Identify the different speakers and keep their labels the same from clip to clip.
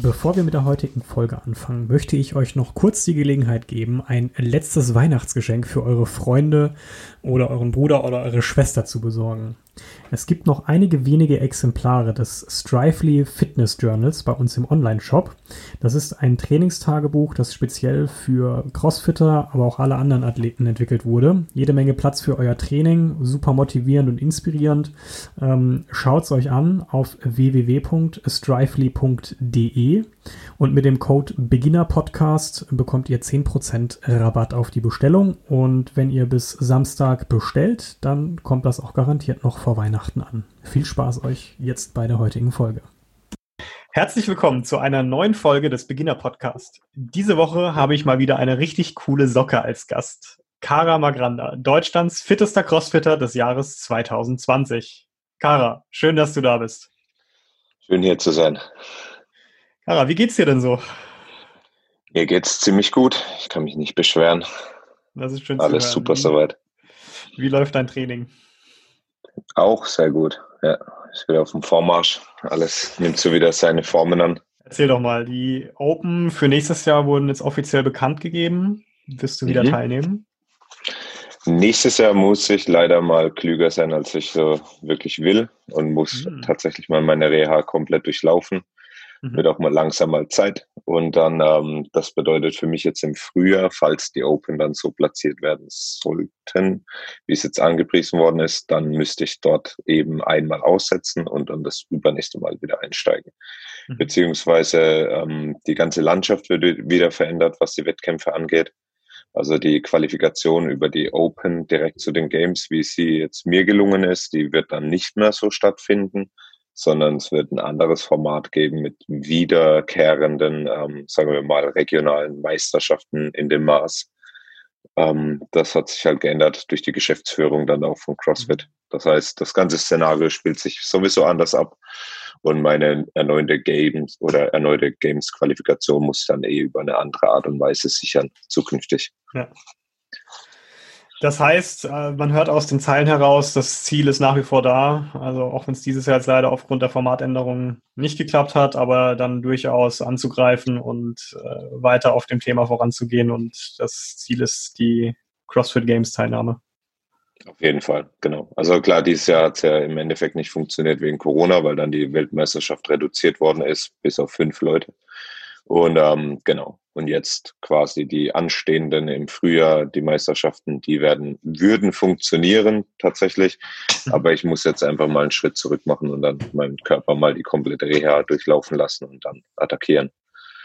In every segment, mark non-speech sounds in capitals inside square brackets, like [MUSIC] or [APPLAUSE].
Speaker 1: Bevor wir mit der heutigen Folge anfangen, möchte ich euch noch kurz die Gelegenheit geben, ein letztes Weihnachtsgeschenk für eure Freunde oder euren Bruder oder eure Schwester zu besorgen. Es gibt noch einige wenige Exemplare des Strively Fitness Journals bei uns im Online-Shop. Das ist ein Trainingstagebuch, das speziell für Crossfitter, aber auch alle anderen Athleten entwickelt wurde. Jede Menge Platz für euer Training, super motivierend und inspirierend. Ähm, Schaut es euch an auf www.strively.de und mit dem Code Beginner Podcast bekommt ihr 10% Rabatt auf die Bestellung. Und wenn ihr bis Samstag bestellt, dann kommt das auch garantiert noch vor Weihnachten an. Viel Spaß euch jetzt bei der heutigen Folge. Herzlich willkommen zu einer neuen Folge des Beginner Podcast. Diese Woche habe ich mal wieder eine richtig coole Socke als Gast. Cara Magranda, Deutschlands fittester Crossfitter des Jahres 2020. Cara, schön, dass du da bist.
Speaker 2: Schön hier zu sein.
Speaker 1: Cara, wie geht's dir denn so?
Speaker 2: Mir geht's ziemlich gut. Ich kann mich nicht beschweren.
Speaker 1: Das ist schön
Speaker 2: Alles super soweit.
Speaker 1: Wie läuft dein Training?
Speaker 2: Auch sehr gut. Ja, ist wieder auf dem Vormarsch. Alles nimmt so wieder seine Formen an.
Speaker 1: Erzähl doch mal, die Open für nächstes Jahr wurden jetzt offiziell bekannt gegeben. Wirst du wieder mhm. teilnehmen?
Speaker 2: Nächstes Jahr muss ich leider mal klüger sein, als ich so wirklich will und muss mhm. tatsächlich mal meine Reha komplett durchlaufen. Mhm. Wird auch mal langsam mal Zeit. Und dann, ähm, das bedeutet für mich jetzt im Frühjahr, falls die Open dann so platziert werden sollten, wie es jetzt angepriesen worden ist, dann müsste ich dort eben einmal aussetzen und dann das übernächste Mal wieder einsteigen. Mhm. Beziehungsweise ähm, die ganze Landschaft wird wieder verändert, was die Wettkämpfe angeht. Also die Qualifikation über die Open direkt zu den Games, wie sie jetzt mir gelungen ist, die wird dann nicht mehr so stattfinden, sondern es wird ein anderes Format geben mit wiederkehrenden, ähm, sagen wir mal, regionalen Meisterschaften in dem Maß. Ähm, das hat sich halt geändert durch die Geschäftsführung dann auch von CrossFit. Das heißt, das ganze Szenario spielt sich sowieso anders ab und meine erneute Games oder erneute Games-Qualifikation muss dann eh über eine andere Art und Weise sichern zukünftig. Ja.
Speaker 1: Das heißt, äh, man hört aus den Zeilen heraus, das Ziel ist nach wie vor da. Also auch wenn es dieses Jahr jetzt leider aufgrund der Formatänderungen nicht geklappt hat, aber dann durchaus anzugreifen und äh, weiter auf dem Thema voranzugehen. Und das Ziel ist die CrossFit Games Teilnahme.
Speaker 2: Auf jeden Fall, genau. Also klar, dieses Jahr hat es ja im Endeffekt nicht funktioniert wegen Corona, weil dann die Weltmeisterschaft reduziert worden ist, bis auf fünf Leute. Und ähm, genau, und jetzt quasi die anstehenden im Frühjahr, die Meisterschaften, die werden, würden funktionieren tatsächlich. Mhm. Aber ich muss jetzt einfach mal einen Schritt zurück machen und dann meinen Körper mal die komplette Reha durchlaufen lassen und dann attackieren.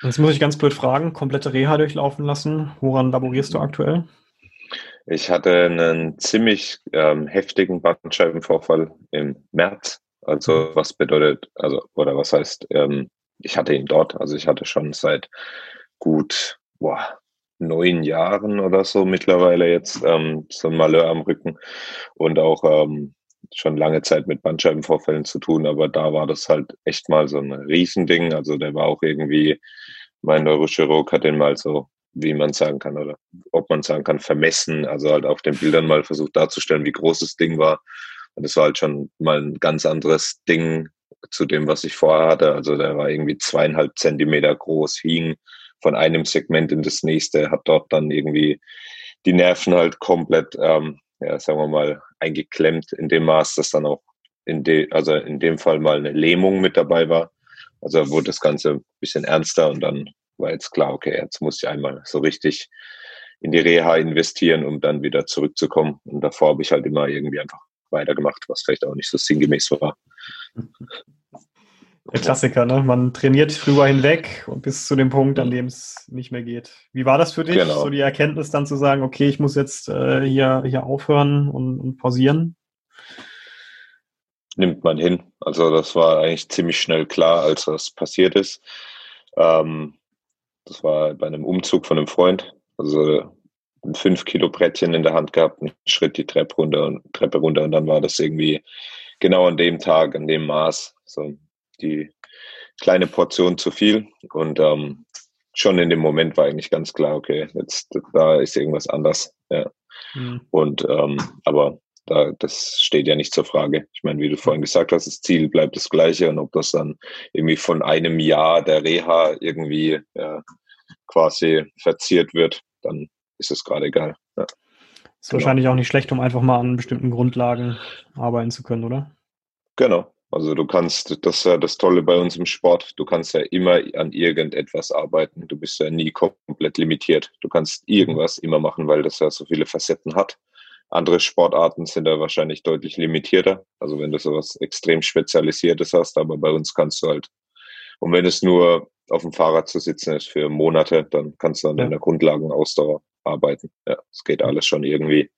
Speaker 1: Jetzt muss ich ganz blöd fragen, komplette Reha durchlaufen lassen. Woran laborierst du aktuell?
Speaker 2: Ich hatte einen ziemlich ähm, heftigen Bandscheibenvorfall im März. Also was bedeutet, also oder was heißt, ähm, ich hatte ihn dort. Also ich hatte schon seit gut boah, neun Jahren oder so mittlerweile jetzt ähm, so ein Malheur am Rücken und auch ähm, schon lange Zeit mit Bandscheibenvorfällen zu tun, aber da war das halt echt mal so ein Riesending. Also der war auch irgendwie, mein Neurochirurg hat den mal so, wie man sagen kann, oder ob man sagen kann, vermessen, also halt auf den Bildern mal versucht darzustellen, wie groß das Ding war. Und es war halt schon mal ein ganz anderes Ding zu dem, was ich vorher hatte. Also der war irgendwie zweieinhalb Zentimeter groß, hing von einem Segment in das nächste, hat dort dann irgendwie die Nerven halt komplett, ähm, ja, sagen wir mal, eingeklemmt in dem Maß, dass dann auch in de, also in dem Fall mal eine Lähmung mit dabei war. Also wurde das Ganze ein bisschen ernster und dann war jetzt klar, okay, jetzt muss ich einmal so richtig in die Reha investieren, um dann wieder zurückzukommen. Und davor habe ich halt immer irgendwie einfach weitergemacht, was vielleicht auch nicht so sinngemäß war.
Speaker 1: Der Klassiker, ne? Man trainiert drüber hinweg und bis zu dem Punkt, an dem es nicht mehr geht. Wie war das für dich, genau. so die Erkenntnis dann zu sagen, okay, ich muss jetzt äh, hier, hier aufhören und, und pausieren?
Speaker 2: Nimmt man hin. Also das war eigentlich ziemlich schnell klar, als das passiert ist. Ähm, das war bei einem Umzug von einem Freund. Also ein 5 Kilo Brettchen in der Hand gehabt, einen Schritt die Treppe runter und Treppe runter und dann war das irgendwie genau an dem Tag, an dem Maß, so die kleine Portion zu viel und ähm, schon in dem Moment war eigentlich ganz klar, okay, jetzt da ist irgendwas anders. Ja. Mhm. Und ähm, aber da, das steht ja nicht zur Frage. Ich meine, wie du vorhin gesagt hast, das Ziel bleibt das gleiche und ob das dann irgendwie von einem Jahr der Reha irgendwie ja, quasi verziert wird, dann ist es gerade egal. Ja.
Speaker 1: Ist genau. wahrscheinlich auch nicht schlecht, um einfach mal an bestimmten Grundlagen arbeiten zu können, oder?
Speaker 2: Genau. Also du kannst, das ist ja das Tolle bei uns im Sport, du kannst ja immer an irgendetwas arbeiten. Du bist ja nie komplett limitiert. Du kannst irgendwas immer machen, weil das ja so viele Facetten hat. Andere Sportarten sind da wahrscheinlich deutlich limitierter. Also wenn du sowas extrem Spezialisiertes hast, aber bei uns kannst du halt, und wenn es nur auf dem Fahrrad zu sitzen ist für Monate, dann kannst du an ja. deiner Grundlagenausdauer arbeiten. Ja, es geht alles schon irgendwie.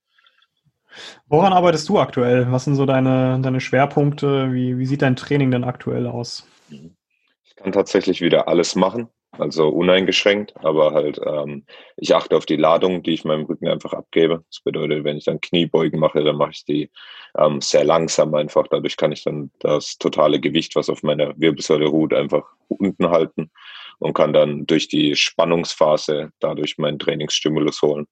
Speaker 1: Woran arbeitest du aktuell? Was sind so deine, deine Schwerpunkte? Wie, wie sieht dein Training denn aktuell aus?
Speaker 2: Ich kann tatsächlich wieder alles machen, also uneingeschränkt, aber halt, ähm, ich achte auf die Ladung, die ich meinem Rücken einfach abgebe. Das bedeutet, wenn ich dann Kniebeugen mache, dann mache ich die ähm, sehr langsam einfach. Dadurch kann ich dann das totale Gewicht, was auf meiner Wirbelsäule ruht, einfach unten halten und kann dann durch die Spannungsphase dadurch meinen Trainingsstimulus holen.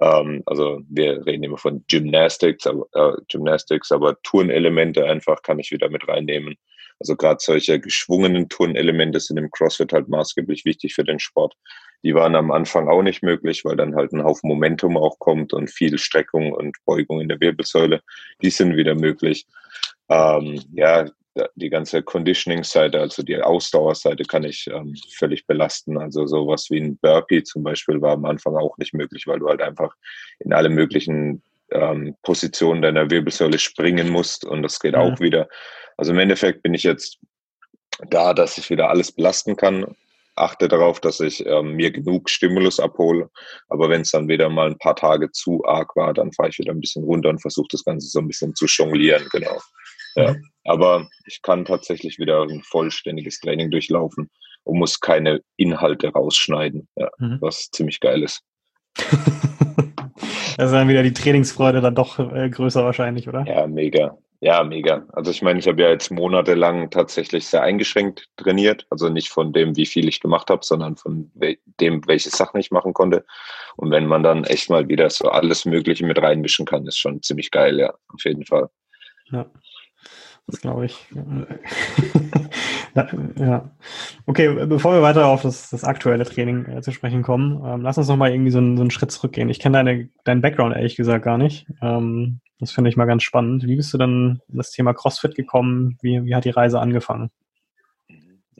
Speaker 2: Ähm, also wir reden immer von Gymnastics, aber, äh, Gymnastics, aber Turnelemente einfach kann ich wieder mit reinnehmen. Also gerade solche geschwungenen Turnelemente sind im CrossFit halt maßgeblich wichtig für den Sport. Die waren am Anfang auch nicht möglich, weil dann halt ein Haufen Momentum auch kommt und viel Streckung und Beugung in der Wirbelsäule. Die sind wieder möglich. Ähm, ja, die ganze Conditioning-Seite, also die Ausdauerseite kann ich ähm, völlig belasten. Also sowas wie ein Burpee zum Beispiel war am Anfang auch nicht möglich, weil du halt einfach in alle möglichen ähm, Positionen deiner Wirbelsäule springen musst und das geht ja. auch wieder. Also im Endeffekt bin ich jetzt da, dass ich wieder alles belasten kann. Achte darauf, dass ich ähm, mir genug Stimulus abhole. Aber wenn es dann wieder mal ein paar Tage zu arg war, dann fahre ich wieder ein bisschen runter und versuche das Ganze so ein bisschen zu jonglieren. Genau. Ja. Mhm. Aber ich kann tatsächlich wieder ein vollständiges Training durchlaufen und muss keine Inhalte rausschneiden, ja, mhm. was ziemlich geil ist.
Speaker 1: ist [LAUGHS] dann wieder die Trainingsfreude dann doch äh, größer wahrscheinlich, oder?
Speaker 2: Ja, mega. Ja, mega. Also ich meine, ich habe ja jetzt monatelang tatsächlich sehr eingeschränkt trainiert. Also nicht von dem, wie viel ich gemacht habe, sondern von dem, welche Sachen ich machen konnte. Und wenn man dann echt mal wieder so alles Mögliche mit reinmischen kann, ist schon ziemlich geil, ja, auf jeden Fall.
Speaker 1: Ja. Das glaube ich. [LAUGHS] ja. Okay, bevor wir weiter auf das, das aktuelle Training äh, zu sprechen kommen, ähm, lass uns noch mal irgendwie so einen, so einen Schritt zurückgehen. Ich kenne deine, deinen Background ehrlich gesagt gar nicht. Ähm, das finde ich mal ganz spannend. Wie bist du dann in das Thema CrossFit gekommen? Wie, wie hat die Reise angefangen?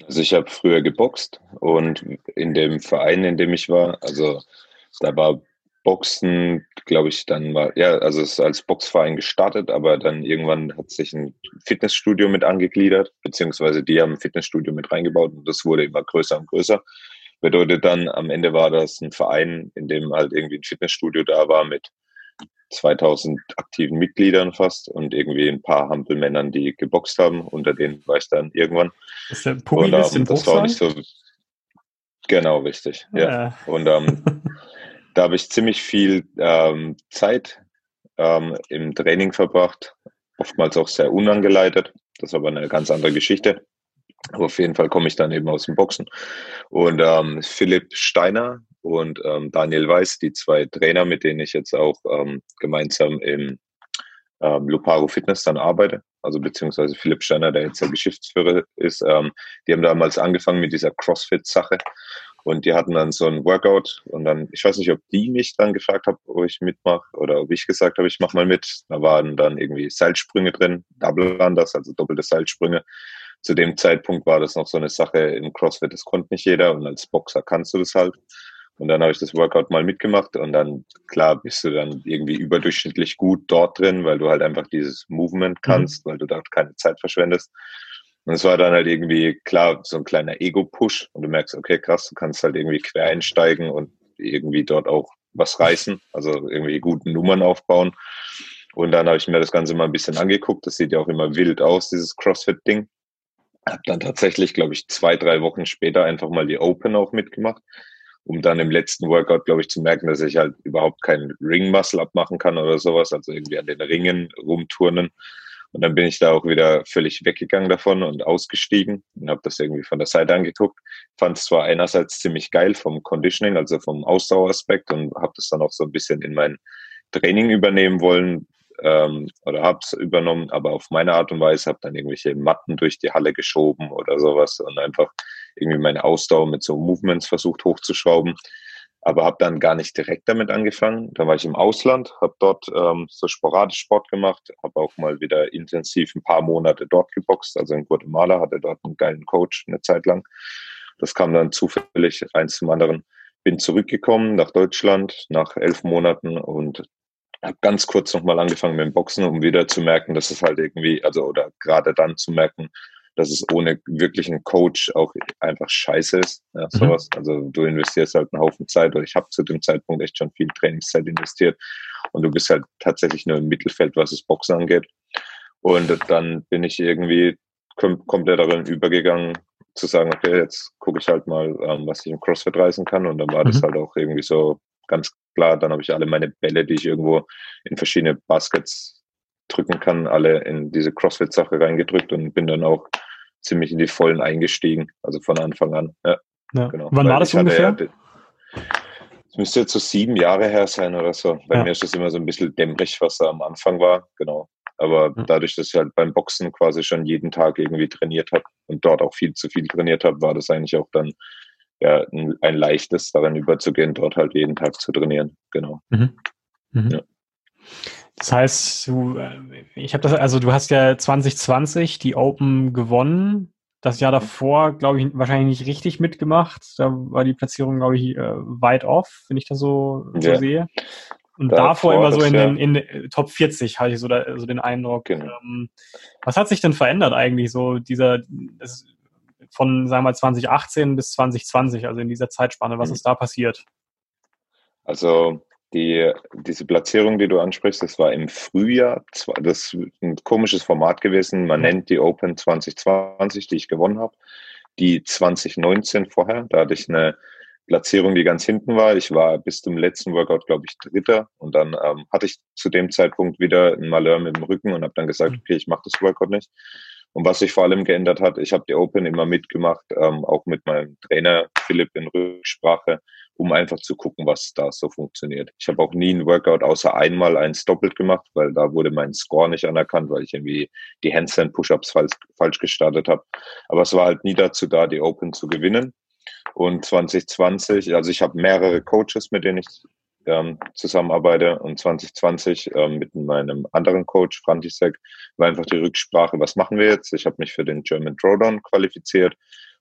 Speaker 2: Also ich habe früher geboxt und in dem Verein, in dem ich war, also da war Boxen, glaube ich, dann war, ja, also es ist als Boxverein gestartet, aber dann irgendwann hat sich ein Fitnessstudio mit angegliedert, beziehungsweise die haben ein Fitnessstudio mit reingebaut und das wurde immer größer und größer. Bedeutet dann, am Ende war das ein Verein, in dem halt irgendwie ein Fitnessstudio da war mit 2000 aktiven Mitgliedern fast und irgendwie ein paar Hampelmännern, die geboxt haben. Unter denen war ich dann irgendwann.
Speaker 1: Ist der Pumi und, ähm, das war nicht so.
Speaker 2: Genau, richtig. Ja. ja. Und ähm, [LAUGHS] Da habe ich ziemlich viel ähm, Zeit ähm, im Training verbracht, oftmals auch sehr unangeleitet. Das ist aber eine ganz andere Geschichte. Aber auf jeden Fall komme ich dann eben aus dem Boxen. Und ähm, Philipp Steiner und ähm, Daniel Weiß, die zwei Trainer, mit denen ich jetzt auch ähm, gemeinsam im ähm, Luparo Fitness dann arbeite, also beziehungsweise Philipp Steiner, der jetzt der Geschäftsführer ist, die haben damals angefangen mit dieser CrossFit-Sache und die hatten dann so ein Workout und dann, ich weiß nicht, ob die mich dann gefragt haben, ob ich mitmache oder ob ich gesagt habe, ich mache mal mit. Da waren dann irgendwie Seilsprünge drin, Double Unders, also doppelte Seilsprünge. Zu dem Zeitpunkt war das noch so eine Sache im CrossFit, das konnte nicht jeder und als Boxer kannst du das halt. Und dann habe ich das Workout mal mitgemacht und dann, klar, bist du dann irgendwie überdurchschnittlich gut dort drin, weil du halt einfach dieses Movement kannst, mhm. weil du dort keine Zeit verschwendest. Und es war dann halt irgendwie, klar, so ein kleiner Ego-Push und du merkst, okay, krass, du kannst halt irgendwie quer einsteigen und irgendwie dort auch was reißen, also irgendwie guten Nummern aufbauen. Und dann habe ich mir das Ganze mal ein bisschen angeguckt. Das sieht ja auch immer wild aus, dieses CrossFit-Ding. Habe dann tatsächlich, glaube ich, zwei, drei Wochen später einfach mal die Open auch mitgemacht. um dann im letzten Workout, glaube ich, zu merken, dass ich halt überhaupt keinen Ring-Muscle abmachen kann oder sowas, also irgendwie an den Ringen rumturnen. Und dann bin ich da auch wieder völlig weggegangen davon und ausgestiegen und habe das irgendwie von der Seite angeguckt. Fand es zwar einerseits ziemlich geil vom Conditioning, also vom Ausdaueraspekt und habe das dann auch so ein bisschen in mein Training übernehmen wollen ähm, oder habe es übernommen, aber auf meine Art und Weise habe dann irgendwelche Matten durch die Halle geschoben oder sowas und einfach irgendwie meine Ausdauer mit so Movements versucht hochzuschrauben aber habe dann gar nicht direkt damit angefangen. Dann war ich im Ausland, habe dort ähm, so sporadisch Sport gemacht, habe auch mal wieder intensiv ein paar Monate dort geboxt, also in Guatemala, hatte dort einen geilen Coach eine Zeit lang. Das kam dann zufällig eins zum anderen. Bin zurückgekommen nach Deutschland nach elf Monaten und habe ganz kurz nochmal angefangen mit dem Boxen, um wieder zu merken, dass es halt irgendwie, also oder gerade dann zu merken, dass es ohne wirklichen Coach auch einfach scheiße ist. Ja, mhm. sowas. Mhm. Also du investierst halt einen Haufen Zeit oder ich habe zu dem Zeitpunkt echt schon viel Trainingszeit investiert und du bist halt tatsächlich nur im Mittelfeld, was das Boxen angeht. Und dann bin ich irgendwie kom komplett darin übergegangen, zu sagen, okay, jetzt gucke ich halt mal, ähm, was ich im CrossFit reißen kann. Und dann war mhm. das halt auch irgendwie so ganz klar. Dann habe ich alle meine Bälle, die ich irgendwo in verschiedene Baskets drücken kann, alle in diese CrossFit-Sache reingedrückt und bin dann auch ziemlich in die Vollen eingestiegen, also von Anfang an. Ja,
Speaker 1: ja. Genau. Wann Weil war das ungefähr?
Speaker 2: Es müsste jetzt so sieben Jahre her sein oder so. Bei ja. mir ist das immer so ein bisschen dämmerig, was da am Anfang war, genau. Aber ja. dadurch, dass ich halt beim Boxen quasi schon jeden Tag irgendwie trainiert habe und dort auch viel zu viel trainiert habe, war das eigentlich auch dann ja, ein, leichtes, darin überzugehen, dort halt jeden Tag zu trainieren. Genau. Mhm.
Speaker 1: Mhm. Ja. Das heißt, du, äh, ich habe das, also du hast ja 2020 die Open gewonnen. Das Jahr davor, glaube ich, wahrscheinlich nicht richtig mitgemacht. Da war die Platzierung, glaube ich, äh, weit off, wenn ich das so, so ja. sehe. Und davor, davor immer so in den, in den Top 40 hatte ich so, da, so den Eindruck. Genau. Ähm, was hat sich denn verändert eigentlich so dieser das, von, sagen wir mal, 2018 bis 2020, also in dieser Zeitspanne? Was mhm. ist da passiert?
Speaker 2: Also die, diese Platzierung, die du ansprichst, das war im Frühjahr. Das ist ein komisches Format gewesen. Man nennt die Open 2020, die ich gewonnen habe. Die 2019 vorher, da hatte ich eine Platzierung, die ganz hinten war. Ich war bis zum letzten Workout, glaube ich, Dritter. Und dann ähm, hatte ich zu dem Zeitpunkt wieder ein Malheur mit dem Rücken und habe dann gesagt, mhm. okay, ich mache das Workout nicht. Und was sich vor allem geändert hat, ich habe die Open immer mitgemacht, ähm, auch mit meinem Trainer Philipp in Rücksprache um einfach zu gucken, was da so funktioniert. Ich habe auch nie ein Workout außer einmal eins doppelt gemacht, weil da wurde mein Score nicht anerkannt, weil ich irgendwie die Handstand Push-ups falsch, falsch gestartet habe. Aber es war halt nie dazu da, die Open zu gewinnen. Und 2020, also ich habe mehrere Coaches, mit denen ich ähm, zusammenarbeite. Und 2020 ähm, mit meinem anderen Coach, Frantisek, war einfach die Rücksprache, was machen wir jetzt? Ich habe mich für den German Throwdown qualifiziert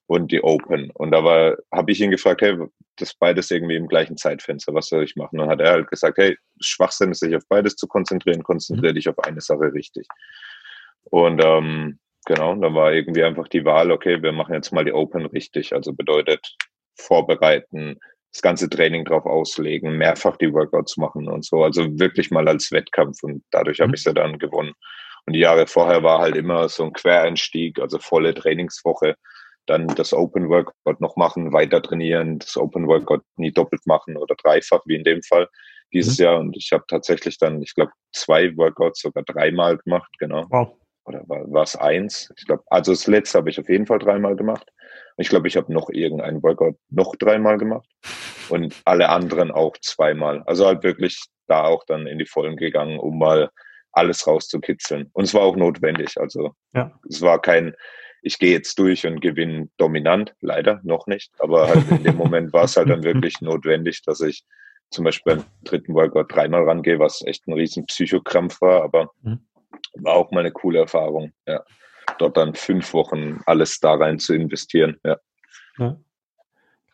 Speaker 2: und die Open. Und da war, habe ich ihn gefragt, hey, das beides irgendwie im gleichen Zeitfenster, was soll ich machen? Und dann hat er halt gesagt, hey, Schwachsinn ist sich auf beides zu konzentrieren, konzentriere mhm. dich auf eine Sache richtig. Und ähm, genau, dann war irgendwie einfach die Wahl, okay, wir machen jetzt mal die Open richtig. Also bedeutet vorbereiten, das ganze Training drauf auslegen, mehrfach die Workouts machen und so. Also wirklich mal als Wettkampf und dadurch mhm. habe ich sie dann gewonnen. Und die Jahre vorher war halt immer so ein Quereinstieg, also volle Trainingswoche dann das Open Workout noch machen, weiter trainieren, das Open Workout nie doppelt machen oder dreifach, wie in dem Fall dieses mhm. Jahr. Und ich habe tatsächlich dann, ich glaube, zwei Workouts sogar dreimal gemacht, genau. Wow. Oder war es eins? Ich glaube, also das letzte habe ich auf jeden Fall dreimal gemacht. Ich glaube, ich habe noch irgendeinen Workout noch dreimal gemaut und alle anderen auch zweimal. Also halt wirklich da auch dann in die Vollen gegangen, um mal alles rauszukitzeln. Und es war auch notwendig. Also ja. es war kein, ich gehe jetzt durch und gewinne dominant, leider noch nicht, aber halt in dem Moment war es halt dann wirklich [LAUGHS] notwendig, dass ich zum Beispiel beim dritten Workout dreimal rangehe, was echt ein riesen Psychokrampf war, aber mhm. war auch mal eine coole Erfahrung, ja. Dort dann fünf Wochen alles da rein zu investieren, ja. ja.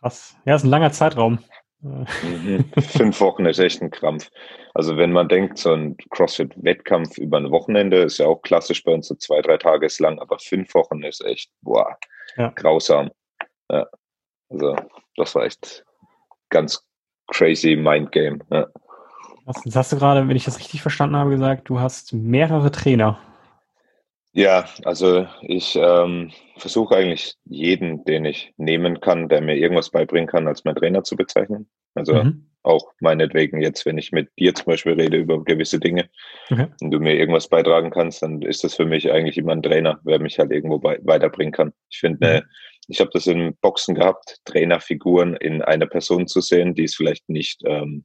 Speaker 1: Krass. Ja, ist ein langer Zeitraum.
Speaker 2: Mhm. [LAUGHS] Fünf Wochen ist echt ein Krampf. Also wenn man denkt, so ein CrossFit-Wettkampf über ein Wochenende ist ja auch klassisch bei uns, so zwei, drei Tage ist lang, aber fünf Wochen ist echt, boah, ja. grausam. Ja. Also das war echt ganz crazy Mindgame. Ja.
Speaker 1: Jetzt hast du gerade, wenn ich das richtig verstanden habe, gesagt, du hast mehrere Trainer.
Speaker 2: Ja, also ich ähm, versuche eigentlich jeden, den ich nehmen kann, der mir irgendwas beibringen kann, als mein Trainer zu bezeichnen. Also mhm. auch meinetwegen jetzt, wenn ich mit dir zum Beispiel rede über gewisse Dinge okay. und du mir irgendwas beitragen kannst, dann ist das für mich eigentlich immer ein Trainer, wer mich halt irgendwo bei, weiterbringen kann. Ich finde, mhm. ich habe das in Boxen gehabt, Trainerfiguren in einer Person zu sehen, die es vielleicht nicht ähm,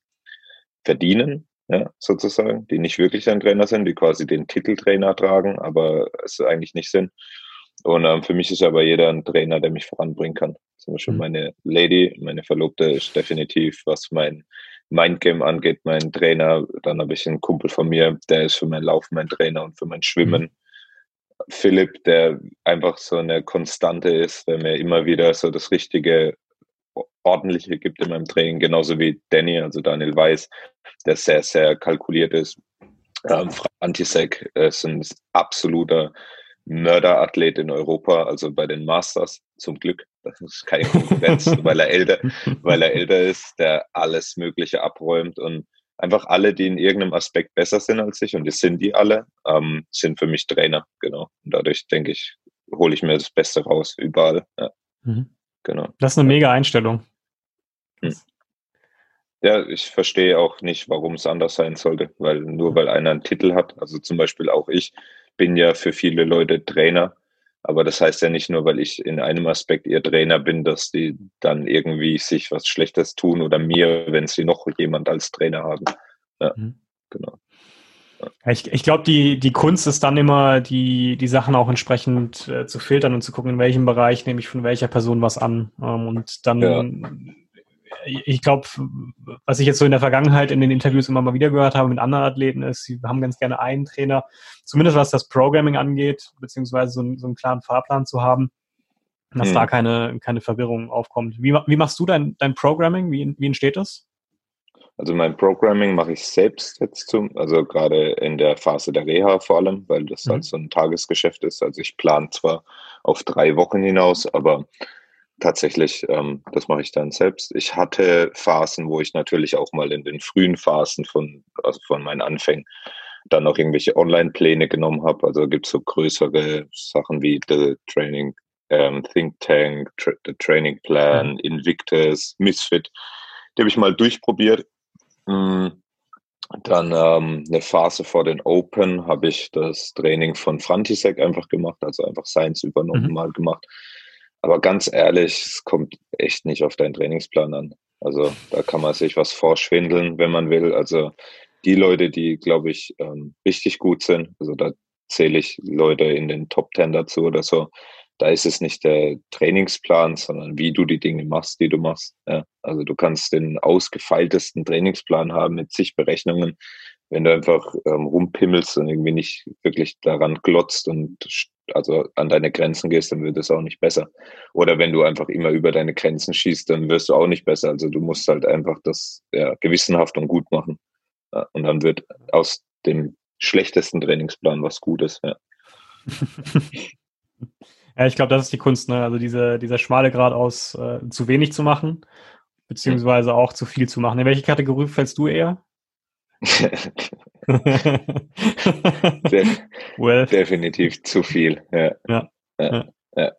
Speaker 2: verdienen, ja, sozusagen, die nicht wirklich ein Trainer sind, die quasi den Titeltrainer tragen, aber es eigentlich nicht sind. Und ähm, für mich ist aber jeder ein Trainer, der mich voranbringen kann. Zum Beispiel mhm. meine Lady, meine Verlobte ist definitiv, was mein Mindgame angeht, mein Trainer. Dann habe ich einen Kumpel von mir, der ist für mein Laufen mein Trainer und für mein Schwimmen. Mhm. Philipp, der einfach so eine Konstante ist, der mir immer wieder so das richtige ordentliche gibt in meinem Training, genauso wie Danny, also Daniel Weiß, der sehr, sehr kalkuliert ist. Ähm, Frantisek ist ein absoluter Mörderathlet in Europa, also bei den Masters zum Glück. Das ist keine Konkurrenz, [LAUGHS] weil er älter, weil er älter ist, der alles Mögliche abräumt und einfach alle, die in irgendeinem Aspekt besser sind als ich, und das sind die alle, ähm, sind für mich Trainer, genau. Und dadurch denke ich, hole ich mir das Beste raus, überall. Ja. Mhm.
Speaker 1: Genau. Das ist eine mega Einstellung.
Speaker 2: Hm. Ja, ich verstehe auch nicht, warum es anders sein sollte, weil nur weil einer einen Titel hat, also zum Beispiel auch ich, bin ja für viele Leute Trainer, aber das heißt ja nicht nur, weil ich in einem Aspekt ihr Trainer bin, dass die dann irgendwie sich was Schlechtes tun oder mir, wenn sie noch jemand als Trainer haben. Ja, mhm. genau.
Speaker 1: Ich, ich glaube, die, die Kunst ist dann immer, die, die Sachen auch entsprechend äh, zu filtern und zu gucken, in welchem Bereich nehme ich von welcher Person was an. Ähm, und dann, ja. Ich glaube, was ich jetzt so in der Vergangenheit in den Interviews immer mal wieder gehört habe mit anderen Athleten, ist, sie haben ganz gerne einen Trainer, zumindest was das Programming angeht, beziehungsweise so, so einen klaren Fahrplan zu haben, dass hm. da keine, keine Verwirrung aufkommt. Wie, wie machst du dein, dein Programming? Wie, wie entsteht das?
Speaker 2: Also mein Programming mache ich selbst jetzt zum, also gerade in der Phase der Reha vor allem, weil das mhm. halt so ein Tagesgeschäft ist. Also ich plane zwar auf drei Wochen hinaus, aber tatsächlich, ähm, das mache ich dann selbst. Ich hatte Phasen, wo ich natürlich auch mal in den frühen Phasen von, also von meinen Anfängen dann auch irgendwelche Online-Pläne genommen habe. Also gibt es so größere Sachen wie The Training ähm, Think Tank, Tra The Training Plan. Invictus, Misfit. Die habe ich mal durchprobiert Mm, dann ähm, eine Phase vor den Open habe ich das Training von Frantisek einfach gemacht, also einfach Science übernommen mhm. mal gemacht. Aber ganz ehrlich, es kommt echt nicht auf deinen Trainingsplan an. Also da kann man sich was vorschwindeln, wenn man will. Also die Leute, die, glaube ich, ähm, richtig gut sind, also da zähle ich Leute in den Top Ten dazu oder so, da ist es nicht der Trainingsplan, sondern wie du die Dinge machst, die du machst. Ja. Also du kannst den ausgefeiltesten Trainingsplan haben mit zig Berechnungen. Wenn du einfach ähm, rumpimmelst und irgendwie nicht wirklich daran glotzt und also an deine Grenzen gehst, dann wird es auch nicht besser. Oder wenn du einfach immer über deine Grenzen schießt, dann wirst du auch nicht besser. Also du musst halt einfach das ja, gewissenhaft und gut machen. Ja, und dann wird aus dem schlechtesten Trainingsplan was Gutes. Ja. [LAUGHS]
Speaker 1: Ja, ich glaube, das ist die Kunst, ne? Also diese, dieser schmale Grad aus äh, zu wenig zu machen, beziehungsweise auch zu viel zu machen. In welche Kategorie fällst du eher? [LAUGHS]
Speaker 2: De [LAUGHS] well. Definitiv zu viel. Ja. Ja. Ja. ja.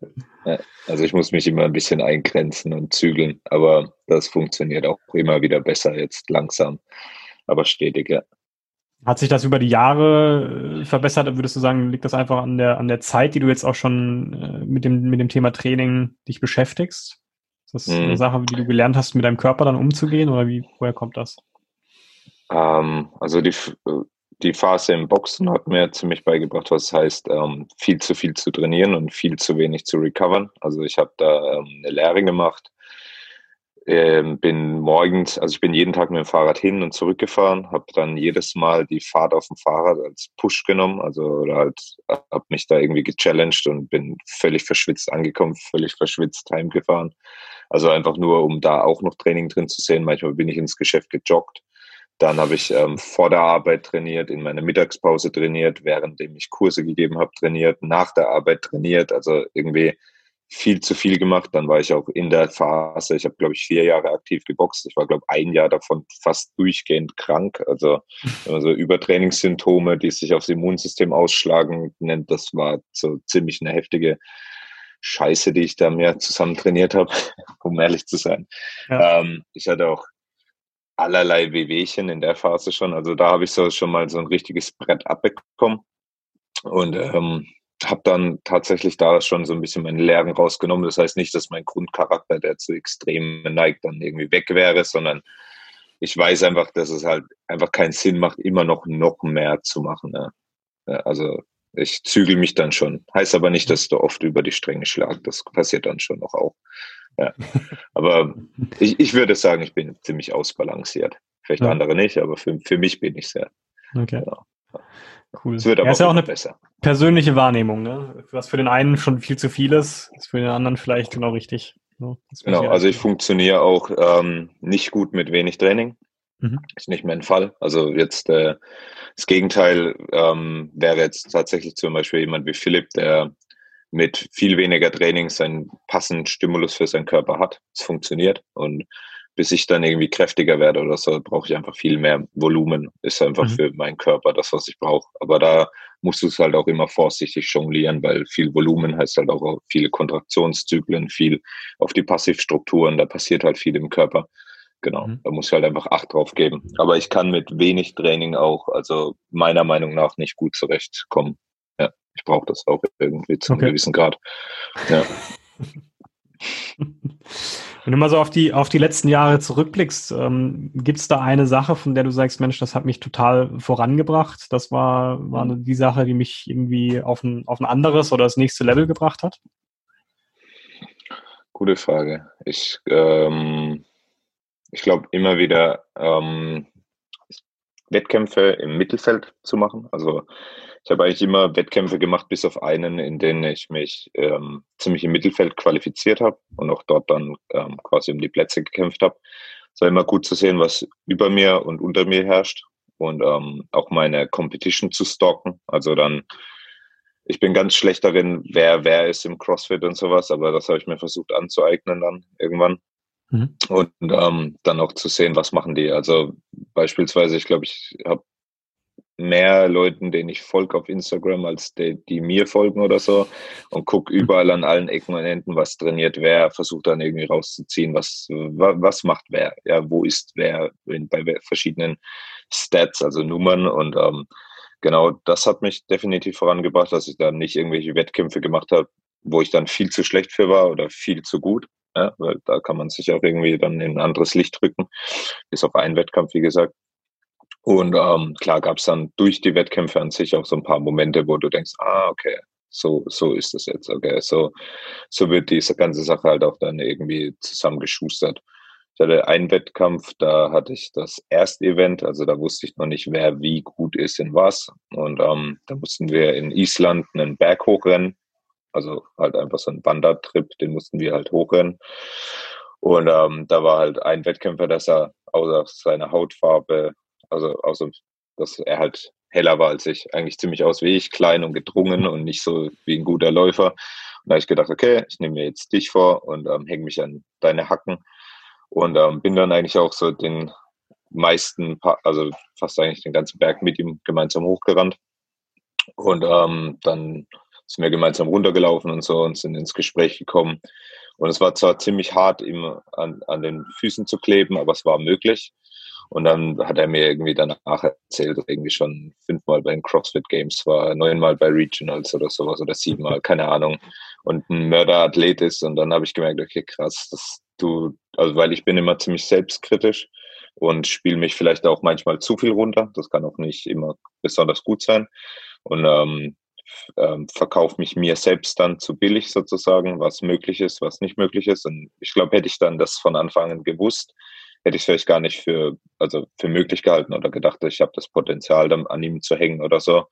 Speaker 2: ja. Also ich muss mich immer ein bisschen eingrenzen und zügeln, aber das funktioniert auch immer wieder besser jetzt langsam, aber stetig, ja.
Speaker 1: Hat sich das über die Jahre äh, verbessert? Würdest du sagen, liegt das einfach an der, an der Zeit, die du jetzt auch schon äh, mit dem, mit dem Thema Training dich beschäftigst? Ist das mhm. eine Sache, die du gelernt hast, mit deinem Körper dann umzugehen oder wie, woher kommt das?
Speaker 2: Ähm, also die, die Phase im Boxen hat mir ziemlich beigebracht, was heißt, ähm, viel zu viel zu trainieren und viel zu wenig zu recovern. Also ich habe da ähm, eine Lehre gemacht ähm, bin morgens, also ich bin jeden Tag mit dem Fahrrad hin und zurück gefahren, habe dann jedes Mal die Fahrt auf dem Fahrrad als Push genommen, also oder halt habe mich da irgendwie gechallenged und bin völlig verschwitzt angekommen, völlig verschwitzt heimgefahren. Also einfach nur, um da auch noch Training drin zu sehen. Manchmal bin ich ins Geschäft gejoggt. Dann habe ich ähm, vor der Arbeit trainiert, in meiner Mittagspause trainiert, währenddem ich Kurse gegeben habe, trainiert, nach der Arbeit trainiert. Also irgendwie viel zu viel gemacht. Dann war ich auch in der Phase, ich habe, glaube ich, vier Jahre aktiv geboxt. Ich war, glaube ich, ein Jahr davon fast durchgehend krank. Also, [LAUGHS] also Übertrainingssymptome, die sich aufs Immunsystem ausschlagen, nennt, das war so ziemlich eine heftige Scheiße, die ich da mir zusammen trainiert habe, [LAUGHS] um ehrlich zu sein. Ja. Ähm, ich hatte auch allerlei Wehwehchen in der Phase schon. Also da habe ich so schon mal so ein richtiges Brett abbekommen. Und ähm, habe dann tatsächlich da schon so ein bisschen meinen Lehren rausgenommen. Das heißt nicht, dass mein Grundcharakter, der zu extrem neigt, dann irgendwie weg wäre, sondern ich weiß einfach, dass es halt einfach keinen Sinn macht, immer noch noch mehr zu machen. Ne? Also ich zügel mich dann schon. Heißt aber nicht, dass du oft über die Stränge schlagt. Das passiert dann schon noch auch. Ja. Aber ich, ich würde sagen, ich bin ziemlich ausbalanciert. Vielleicht ja. andere nicht, aber für, für mich bin ich sehr.
Speaker 1: Okay. Genau.
Speaker 2: Cool. Es wird aber
Speaker 1: ja, ist ja auch eine besser. persönliche Wahrnehmung, ne? Was für den einen schon viel zu viel ist, ist für den anderen vielleicht genau richtig.
Speaker 2: Ne? Genau, also ich funktioniere auch ähm, nicht gut mit wenig Training. Mhm. Ist nicht mein Fall. Also jetzt äh, das Gegenteil ähm, wäre jetzt tatsächlich zum Beispiel jemand wie Philipp, der mit viel weniger Training seinen passenden Stimulus für seinen Körper hat. Es funktioniert und bis ich dann irgendwie kräftiger werde oder so, brauche ich einfach viel mehr Volumen. Ist einfach mhm. für meinen Körper das, was ich brauche. Aber da musst du es halt auch immer vorsichtig jonglieren, weil viel Volumen heißt halt auch viele Kontraktionszyklen, viel auf die Passivstrukturen, da passiert halt viel im Körper. Genau, mhm. da muss ich halt einfach Acht drauf geben. Aber ich kann mit wenig Training auch, also meiner Meinung nach, nicht gut zurechtkommen. Ich brauche das auch irgendwie zu einem okay. gewissen Grad. Ja. [LAUGHS]
Speaker 1: Wenn du mal so auf die, auf die letzten Jahre zurückblickst, ähm, gibt es da eine Sache, von der du sagst, Mensch, das hat mich total vorangebracht? Das war, war die Sache, die mich irgendwie auf ein, auf ein anderes oder das nächste Level gebracht hat?
Speaker 2: Gute Frage. Ich, ähm, ich glaube immer wieder ähm, Wettkämpfe im Mittelfeld zu machen. Also ich habe eigentlich immer Wettkämpfe gemacht, bis auf einen, in denen ich mich ähm, ziemlich im Mittelfeld qualifiziert habe und auch dort dann ähm, quasi um die Plätze gekämpft habe. Es war immer gut zu sehen, was über mir und unter mir herrscht und ähm, auch meine Competition zu stalken. Also dann, ich bin ganz schlecht darin, wer wer ist im CrossFit und sowas, aber das habe ich mir versucht anzueignen dann irgendwann. Mhm. Und ähm, dann auch zu sehen, was machen die. Also beispielsweise, ich glaube, ich habe mehr Leuten, denen ich folge auf Instagram, als die, die mir folgen oder so. Und gucke überall an allen Ecken und Enden, was trainiert wer, versucht dann irgendwie rauszuziehen, was, was macht wer, ja, wo ist wer in, bei verschiedenen Stats, also Nummern. Und ähm, genau das hat mich definitiv vorangebracht, dass ich dann nicht irgendwelche Wettkämpfe gemacht habe, wo ich dann viel zu schlecht für war oder viel zu gut, ja, weil da kann man sich auch irgendwie dann in ein anderes Licht drücken, bis auf einen Wettkampf, wie gesagt. Und ähm, klar gab es dann durch die Wettkämpfe an sich auch so ein paar Momente, wo du denkst, ah, okay, so, so ist das jetzt, okay, so, so wird diese ganze Sache halt auch dann irgendwie zusammengeschustert. Ich hatte einen Wettkampf, da hatte ich das erste Event, also da wusste ich noch nicht, wer wie gut ist in was. Und ähm, da mussten wir in Island einen Berg hochrennen. Also halt einfach so ein Wandertrip, den mussten wir halt hochrennen. Und ähm, da war halt ein Wettkämpfer, dass er außer seiner Hautfarbe also außer dass er halt heller war als ich, eigentlich ziemlich aus wie ich, klein und gedrungen und nicht so wie ein guter Läufer. Und da habe ich gedacht, okay, ich nehme mir jetzt dich vor und ähm, hänge mich an deine Hacken und ähm, bin dann eigentlich auch so den meisten, also fast eigentlich den ganzen Berg mit ihm gemeinsam hochgerannt. Und ähm, dann sind wir gemeinsam runtergelaufen und so und sind ins Gespräch gekommen. Und es war zwar ziemlich hart, ihm an, an den Füßen zu kleben, aber es war möglich. Und dann hat er mir irgendwie danach erzählt, dass irgendwie schon fünfmal bei den CrossFit Games war, neunmal bei Regionals oder sowas oder siebenmal, [LAUGHS] keine Ahnung. Und ein Mörderathlet ist. Und dann habe ich gemerkt, okay, krass, dass du, also weil ich bin immer ziemlich selbstkritisch und spiele mich vielleicht auch manchmal zu viel runter. Das kann auch nicht immer besonders gut sein. Und ähm, ähm, verkaufe mich mir selbst dann zu billig sozusagen, was möglich ist, was nicht möglich ist. Und ich glaube, hätte ich dann das von Anfang an gewusst, hätte ich es vielleicht gar nicht für, also für möglich gehalten oder gedacht, ich habe das Potenzial, dann an ihm zu hängen oder so.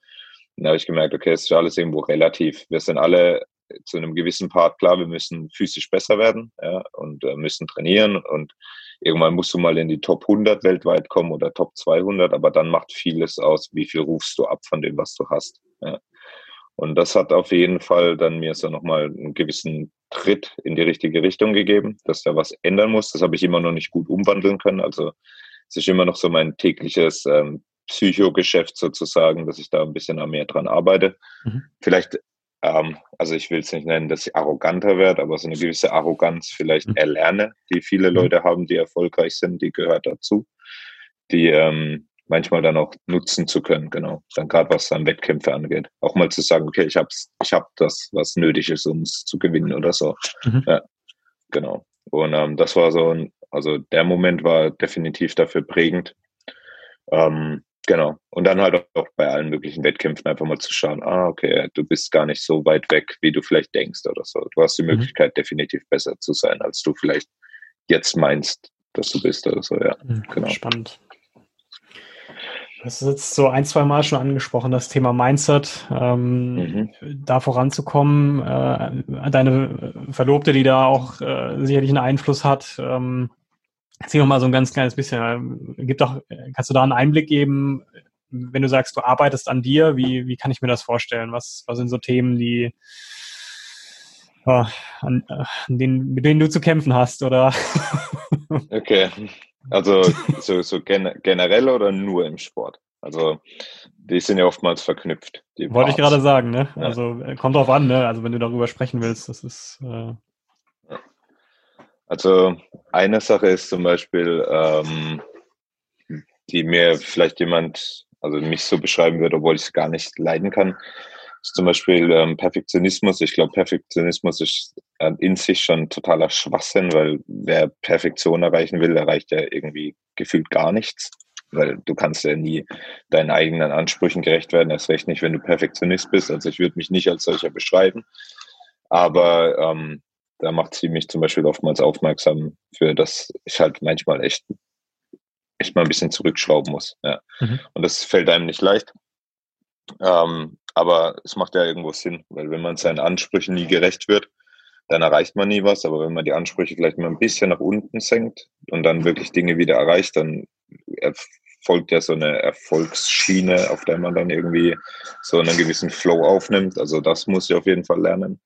Speaker 2: dann habe ich gemerkt, okay, es ist alles irgendwo relativ. Wir sind alle zu einem gewissen Part klar, wir müssen physisch besser werden ja, und äh, müssen trainieren und irgendwann musst du mal in die Top 100 weltweit kommen oder Top 200, aber dann macht vieles aus, wie viel rufst du ab von dem, was du hast. Ja. Und das hat auf jeden Fall dann mir so nochmal einen gewissen Tritt in die richtige Richtung gegeben, dass da was ändern muss. Das habe ich immer noch nicht gut umwandeln können. Also es ist immer noch so mein tägliches ähm, Psychogeschäft sozusagen, dass ich da ein bisschen mehr dran arbeite. Mhm. Vielleicht, ähm, also ich will es nicht nennen, dass ich arroganter werde, aber so eine gewisse Arroganz vielleicht mhm. erlerne, die viele mhm. Leute haben, die erfolgreich sind, die gehört dazu. Die ähm, manchmal dann auch nutzen zu können, genau. Dann gerade was dann Wettkämpfe angeht. Auch mal zu sagen, okay, ich hab's, ich hab das, was nötig ist, um es zu gewinnen oder so. Mhm. Ja, genau. Und ähm, das war so ein, also der Moment war definitiv dafür prägend. Ähm, genau. Und dann halt auch bei allen möglichen Wettkämpfen einfach mal zu schauen, ah, okay, du bist gar nicht so weit weg, wie du vielleicht denkst oder so. Du hast die mhm. Möglichkeit, definitiv besser zu sein, als du vielleicht jetzt meinst, dass du bist oder so, ja.
Speaker 1: Mhm. Genau. Spannend. Das ist jetzt so ein, zwei Mal schon angesprochen, das Thema Mindset, ähm, mhm. da voranzukommen. Äh, deine Verlobte, die da auch äh, sicherlich einen Einfluss hat. Ähm, erzähl noch mal so ein ganz kleines bisschen. Äh, gibt doch, kannst du da einen Einblick geben, wenn du sagst, du arbeitest an dir? Wie, wie kann ich mir das vorstellen? Was, was sind so Themen, die äh, an, an denen, mit denen du zu kämpfen hast? Oder? [LAUGHS]
Speaker 2: okay. Also so, so gen generell oder nur im Sport? Also die sind ja oftmals verknüpft.
Speaker 1: Wollte ich gerade sagen, ne? Ja. Also äh, kommt drauf an, ne? Also wenn du darüber sprechen willst, das ist. Äh
Speaker 2: also eine Sache ist zum Beispiel, ähm, die mir vielleicht jemand, also mich so beschreiben würde, obwohl ich es gar nicht leiden kann, ist zum Beispiel ähm, Perfektionismus. Ich glaube, Perfektionismus ist äh, in sich schon totaler Schwachsinn, weil wer Perfektion erreichen will, erreicht ja irgendwie gefühlt gar nichts. Weil du kannst ja nie deinen eigenen Ansprüchen gerecht werden, erst recht nicht, wenn du Perfektionist bist. Also ich würde mich nicht als solcher beschreiben. Aber ähm, da macht sie mich zum Beispiel oftmals aufmerksam für, dass ich halt manchmal echt, echt mal ein bisschen zurückschrauben muss. Ja. Mhm. Und das fällt einem nicht leicht. Ähm, aber es macht ja irgendwo Sinn, weil wenn man seinen Ansprüchen nie gerecht wird, dann erreicht man nie was. Aber wenn man die Ansprüche vielleicht mal ein bisschen nach unten senkt und dann wirklich Dinge wieder erreicht, dann folgt ja so eine Erfolgsschiene, auf der man dann irgendwie so einen gewissen Flow aufnimmt. Also das muss ich auf jeden Fall lernen.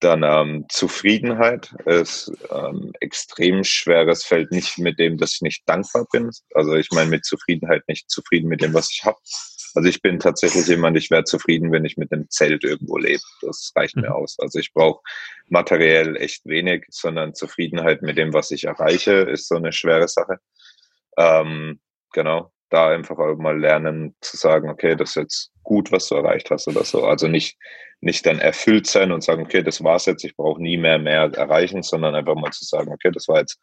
Speaker 2: Dann ähm, Zufriedenheit ist ähm, extrem schweres Feld, nicht mit dem, dass ich nicht dankbar bin. Also ich meine mit Zufriedenheit nicht zufrieden mit dem, was ich habe, also ich bin tatsächlich jemand, ich wäre zufrieden, wenn ich mit einem Zelt irgendwo lebe. Das reicht mir mhm. aus. Also ich brauche materiell echt wenig, sondern Zufriedenheit mit dem, was ich erreiche, ist so eine schwere Sache. Ähm, genau, da einfach auch mal lernen zu sagen, okay, das ist jetzt gut, was du erreicht hast oder so. Also nicht, nicht dann erfüllt sein und sagen, okay, das war's jetzt, ich brauche nie mehr mehr erreichen, sondern einfach mal zu sagen, okay, das war jetzt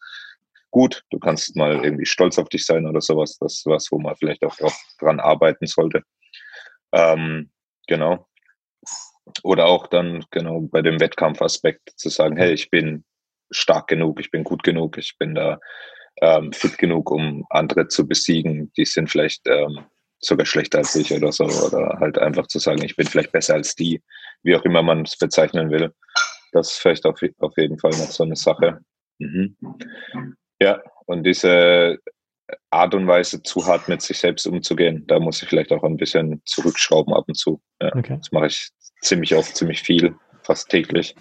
Speaker 2: gut. Du kannst mal irgendwie stolz auf dich sein oder sowas. Das ist was, wo man vielleicht auch dran arbeiten sollte. Ähm, genau. Oder auch dann genau bei dem Wettkampfaspekt zu sagen, hey, ich bin stark genug, ich bin gut genug, ich bin da ähm, fit genug, um andere zu besiegen. Die sind vielleicht ähm, sogar schlechter als ich oder so. Oder halt einfach zu sagen, ich bin vielleicht besser als die, wie auch immer man es bezeichnen will. Das ist vielleicht auf, auf jeden Fall noch so eine Sache. Mhm. Ja, und diese Art und Weise, zu hart mit sich selbst umzugehen, da muss ich vielleicht auch ein bisschen zurückschrauben ab und zu. Ja, okay. Das mache ich ziemlich oft, ziemlich viel fast täglich.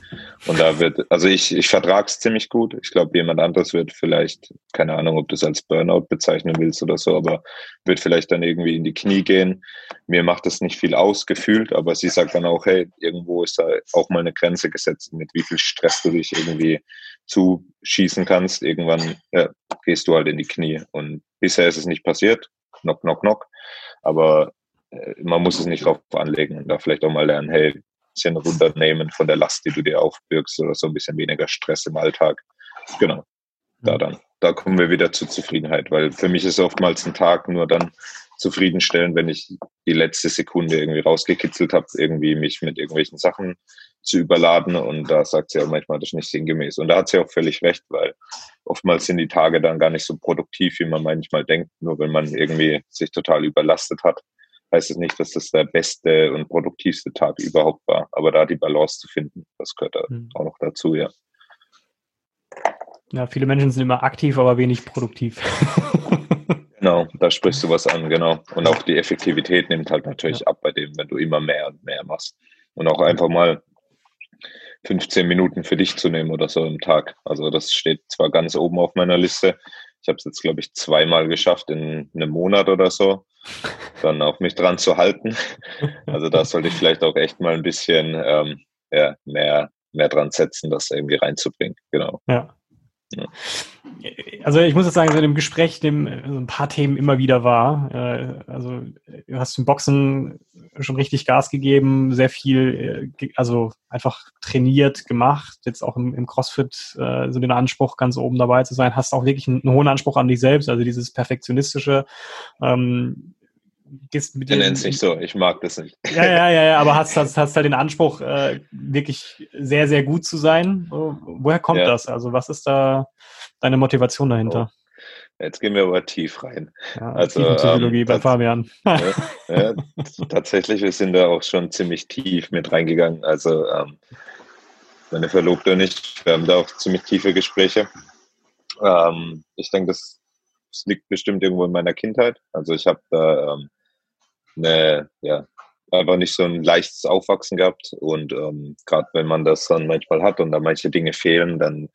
Speaker 2: Und da wird, also ich, ich vertrage es ziemlich gut. Ich glaube, jemand anderes wird vielleicht, keine Ahnung, ob du es als Burnout bezeichnen willst oder so, aber wird vielleicht dann irgendwie in die Knie gehen. Mir macht das nicht viel aus, gefühlt, aber sie sagt dann auch, hey, irgendwo ist da auch mal eine Grenze gesetzt, mit wie viel Stress du dich irgendwie zuschießen kannst. Irgendwann ja, gehst du halt in die Knie. Und bisher ist es nicht passiert. Knock, knock, knock. Aber äh, man muss es nicht drauf anlegen und da vielleicht auch mal lernen, hey, bisschen runternehmen von der Last, die du dir aufbürgst oder so ein bisschen weniger Stress im Alltag. Genau, da dann. Da kommen wir wieder zur Zufriedenheit, weil für mich ist oftmals ein Tag nur dann zufriedenstellend, wenn ich die letzte Sekunde irgendwie rausgekitzelt habe, irgendwie mich mit irgendwelchen Sachen zu überladen und da sagt sie auch manchmal, das ist nicht sinngemäß. Und da hat sie auch völlig recht, weil oftmals sind die Tage dann gar nicht so produktiv, wie man manchmal denkt, nur wenn man irgendwie sich total überlastet hat heißt es nicht, dass das der beste und produktivste Tag überhaupt war. Aber da die Balance zu finden, das gehört da mhm. auch noch dazu, ja.
Speaker 1: Ja, viele Menschen sind immer aktiv, aber wenig produktiv. [LAUGHS]
Speaker 2: genau, da sprichst du was an, genau. Und auch die Effektivität nimmt halt natürlich ja. ab bei dem, wenn du immer mehr und mehr machst. Und auch einfach mal 15 Minuten für dich zu nehmen oder so im Tag. Also das steht zwar ganz oben auf meiner Liste. Ich habe es jetzt, glaube ich, zweimal geschafft in einem Monat oder so, [LAUGHS] dann auf mich dran zu halten. Also da sollte ich vielleicht auch echt mal ein bisschen ähm, ja, mehr, mehr dran setzen, das irgendwie reinzubringen. Genau.
Speaker 1: Ja. Also ich muss jetzt sagen, so in dem Gespräch dem so ein paar Themen immer wieder war. Äh, also du hast im Boxen schon richtig Gas gegeben, sehr viel, äh, also einfach trainiert, gemacht, jetzt auch im, im CrossFit äh, so den Anspruch, ganz oben dabei zu sein, hast auch wirklich einen, einen hohen Anspruch an dich selbst, also dieses perfektionistische. Ähm,
Speaker 2: gehst mit nennt sich so, ich mag das nicht.
Speaker 1: Ja, ja, ja, ja aber hast, hast, hast halt den Anspruch, äh, wirklich sehr, sehr gut zu sein. Woher kommt ja. das? Also was ist da deine Motivation dahinter? Oh.
Speaker 2: Jetzt gehen wir aber tief rein.
Speaker 1: Ja, also Psychologie ähm, bei Fabian.
Speaker 2: Ja, [LAUGHS] ja, tatsächlich, wir sind da auch schon ziemlich tief mit reingegangen. Also ähm, meine Verlobte und ich, wir haben da auch ziemlich tiefe Gespräche. Ähm, ich denke, das, das, liegt bestimmt irgendwo in meiner Kindheit. Also ich habe da ähm, eine, ja, einfach nicht so ein leichtes Aufwachsen gehabt. Und ähm, gerade wenn man das dann manchmal hat und da manche Dinge fehlen, dann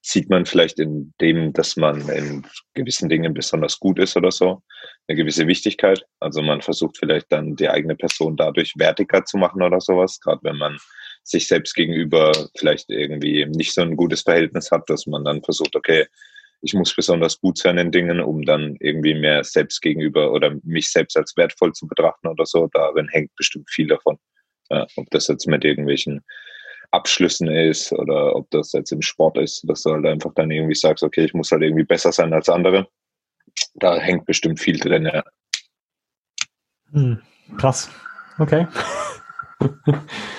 Speaker 2: sieht man vielleicht in dem, dass man in gewissen Dingen besonders gut ist oder so, eine gewisse Wichtigkeit. Also man versucht vielleicht dann die eigene Person dadurch wertiger zu machen oder sowas, gerade wenn man sich selbst gegenüber vielleicht irgendwie nicht so ein gutes Verhältnis hat, dass man dann versucht, okay, ich muss besonders gut sein in Dingen, um dann irgendwie mehr selbst gegenüber oder mich selbst als wertvoll zu betrachten oder so. Darin hängt bestimmt viel davon. Ja, ob das jetzt mit irgendwelchen Abschlüssen ist oder ob das jetzt im Sport ist, dass du halt einfach dann irgendwie sagst, okay, ich muss halt irgendwie besser sein als andere. Da hängt bestimmt viel drin, ja.
Speaker 1: Hm, krass. Okay.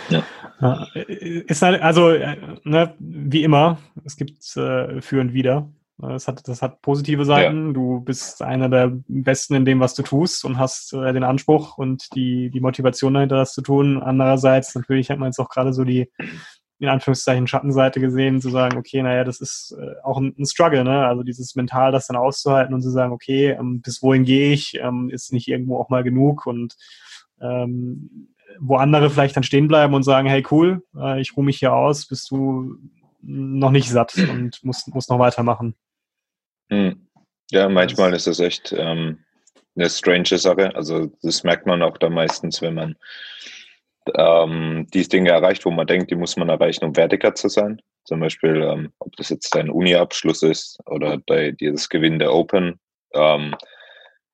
Speaker 1: ja. [LAUGHS] Ist halt, also, äh, ne, wie immer, es gibt äh, für und wieder. Das hat, das hat positive Seiten. Ja. Du bist einer der Besten in dem, was du tust und hast äh, den Anspruch und die, die Motivation dahinter, das zu tun. Andererseits, natürlich hat man jetzt auch gerade so die, in Anführungszeichen, Schattenseite gesehen, zu sagen, okay, naja, das ist äh, auch ein, ein, Struggle, ne? Also dieses mental, das dann auszuhalten und zu sagen, okay, ähm, bis wohin gehe ich, ähm, ist nicht irgendwo auch mal genug und ähm, wo andere vielleicht dann stehen bleiben und sagen, hey cool, äh, ich ruhe mich hier aus, bist du noch nicht satt und musst, musst noch weitermachen.
Speaker 2: Hm. Ja, manchmal ist das echt ähm, eine strange Sache. Also das merkt man auch da meistens, wenn man ähm, die Dinge erreicht, wo man denkt, die muss man erreichen, um wertiger zu sein. Zum Beispiel, ähm, ob das jetzt dein Uni-Abschluss ist oder das Gewinn der Open, ähm,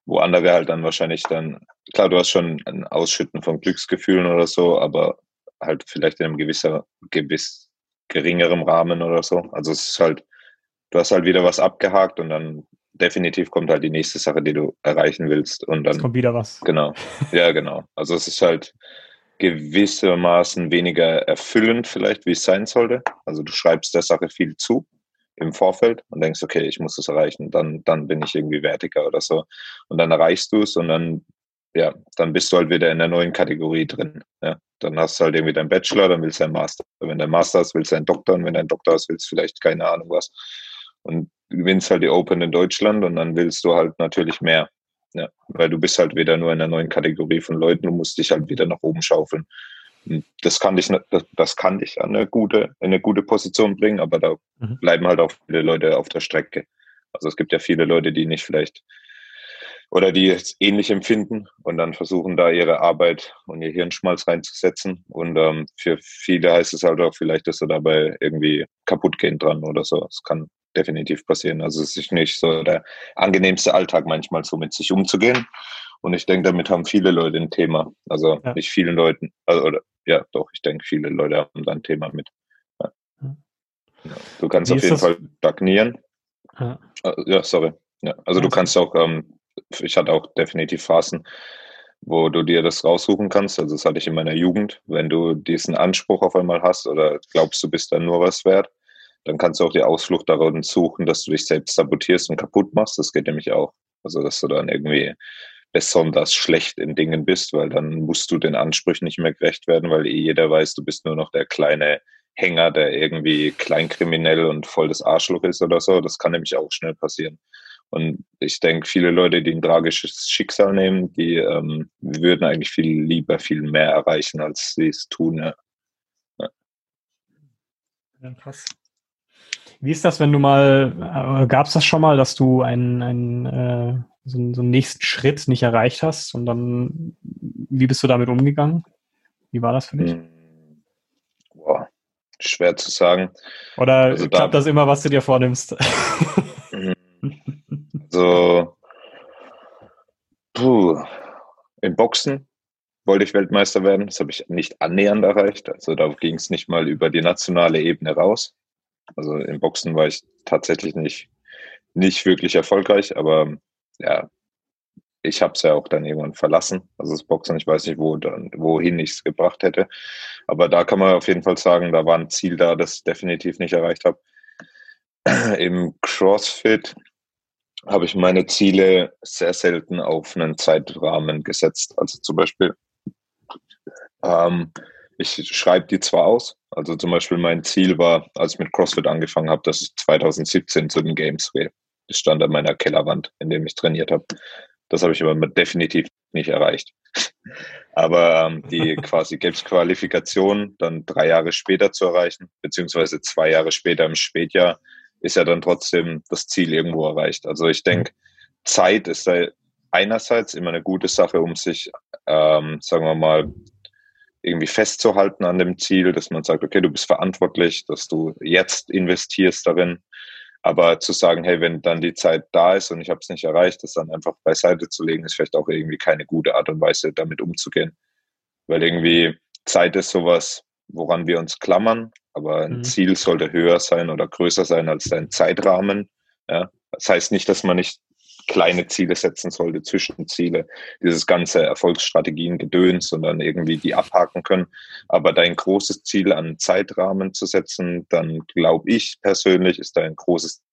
Speaker 2: wo andere halt dann wahrscheinlich dann, klar, du hast schon ein Ausschütten von Glücksgefühlen oder so, aber halt vielleicht in einem gewisser, gewiss geringerem Rahmen oder so. Also es ist halt du hast halt wieder was abgehakt und dann definitiv kommt halt die nächste Sache, die du erreichen willst. Und dann
Speaker 1: es kommt wieder was.
Speaker 2: Genau. Ja, genau. Also es ist halt gewissermaßen weniger erfüllend vielleicht, wie es sein sollte. Also du schreibst der Sache viel zu im Vorfeld und denkst, okay, ich muss das erreichen, dann, dann bin ich irgendwie wertiger oder so. Und dann erreichst du es und dann, ja, dann bist du halt wieder in der neuen Kategorie drin. Ja. Dann hast du halt irgendwie deinen Bachelor, dann willst du einen Master. Wenn du einen Master hast, willst du einen Doktor und wenn du einen Doktor hast, willst du vielleicht keine Ahnung was und gewinnst halt die Open in Deutschland und dann willst du halt natürlich mehr. Ja, weil du bist halt wieder nur in einer neuen Kategorie von Leuten, du musst dich halt wieder nach oben schaufeln. Und das kann dich, das, das kann dich an eine gute, in eine gute Position bringen, aber da mhm. bleiben halt auch viele Leute auf der Strecke. Also es gibt ja viele Leute, die nicht vielleicht oder die es ähnlich empfinden und dann versuchen da ihre Arbeit und ihr Hirnschmalz reinzusetzen. Und ähm, für viele heißt es halt auch vielleicht, dass sie dabei irgendwie kaputt gehen dran oder so. Es kann definitiv passieren. Also es ist nicht so der angenehmste Alltag manchmal so mit sich umzugehen. Und ich denke, damit haben viele Leute ein Thema. Also ja. nicht vielen Leuten, also, oder ja, doch, ich denke, viele Leute haben da ein Thema mit. Ja. Ja. Du kannst Wie auf jeden Fall stagnieren. Ja. Äh, sorry. Ja, also du kannst auch, ähm, ich hatte auch definitiv Phasen, wo du dir das raussuchen kannst. Also das hatte ich in meiner Jugend. Wenn du diesen Anspruch auf einmal hast oder glaubst, du bist dann nur was wert, dann kannst du auch die Ausflucht darin suchen, dass du dich selbst sabotierst und kaputt machst. Das geht nämlich auch. Also, dass du dann irgendwie besonders schlecht in Dingen bist, weil dann musst du den Ansprüchen nicht mehr gerecht werden, weil eh jeder weiß, du bist nur noch der kleine Hänger, der irgendwie kleinkriminell und voll das Arschloch ist oder so. Das kann nämlich auch schnell passieren. Und ich denke, viele Leute, die ein tragisches Schicksal nehmen, die ähm, würden eigentlich viel lieber, viel mehr erreichen, als sie es tun. Ja.
Speaker 1: ja. ja krass. Wie ist das, wenn du mal, äh, gab es das schon mal, dass du einen, einen, äh, so, einen, so einen nächsten Schritt nicht erreicht hast und dann, wie bist du damit umgegangen? Wie war das für dich? Hm.
Speaker 2: Boah, schwer zu sagen.
Speaker 1: Oder also klappt da, das immer, was du dir vornimmst? [LAUGHS]
Speaker 2: so, puh, im Boxen wollte ich Weltmeister werden. Das habe ich nicht annähernd erreicht. Also da ging es nicht mal über die nationale Ebene raus. Also im Boxen war ich tatsächlich nicht, nicht wirklich erfolgreich, aber ja, ich habe es ja auch dann irgendwann verlassen. Also das Boxen, ich weiß nicht, wo dann, wohin ich es gebracht hätte. Aber da kann man auf jeden Fall sagen, da war ein Ziel da, das ich definitiv nicht erreicht habe. Im CrossFit habe ich meine Ziele sehr selten auf einen Zeitrahmen gesetzt. Also zum Beispiel, ähm, ich schreibe die zwar aus, also zum Beispiel mein Ziel war, als ich mit CrossFit angefangen habe, dass ich 2017 zu den Games gehe. Das stand an meiner Kellerwand, in dem ich trainiert habe. Das habe ich aber definitiv nicht erreicht. [LAUGHS] Aber ähm, die [LAUGHS] quasi Games-Qualifikation dann drei Jahre später zu erreichen, beziehungsweise zwei Jahre später im Spätjahr, ist ja dann trotzdem das Ziel irgendwo erreicht. Also ich denke, Zeit ist da einerseits immer eine gute Sache, um sich, ähm, sagen wir mal, irgendwie festzuhalten an dem Ziel, dass man sagt, okay, du bist verantwortlich, dass du jetzt investierst darin. Aber zu sagen, hey, wenn dann die Zeit da ist und ich habe es nicht erreicht, das dann einfach beiseite zu legen, ist vielleicht auch irgendwie keine gute Art und Weise, damit umzugehen. Weil irgendwie Zeit ist sowas, woran wir uns klammern, aber ein mhm. Ziel sollte höher sein oder größer sein als dein Zeitrahmen. Ja? Das heißt nicht, dass man nicht kleine Ziele setzen sollte, Zwischenziele, dieses ganze Erfolgsstrategien gedöns und dann irgendwie die abhaken können. Aber dein großes Ziel an Zeitrahmen zu setzen, dann glaube ich persönlich, ist da ein großes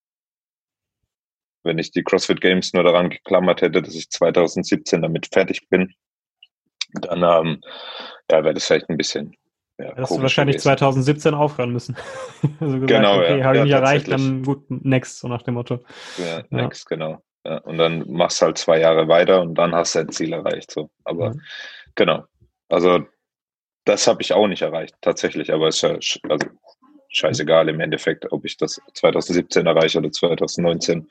Speaker 2: wenn ich die CrossFit Games nur daran geklammert hätte, dass ich 2017 damit fertig bin, dann ähm, ja, wäre das vielleicht ein bisschen.
Speaker 1: Ja, Hättest du wahrscheinlich gewesen. 2017 aufhören müssen. [LAUGHS]
Speaker 2: also gesagt, genau,
Speaker 1: okay,
Speaker 2: ja.
Speaker 1: habe ich ja, nicht erreicht, dann gut, next, so nach dem Motto.
Speaker 2: Ja, next, genau. Und dann machst du halt zwei Jahre weiter und dann hast du ein Ziel erreicht. So. Aber mhm. genau. Also das habe ich auch nicht erreicht, tatsächlich. Aber es ist ja also, scheißegal im Endeffekt, ob ich das 2017 erreiche oder 2019.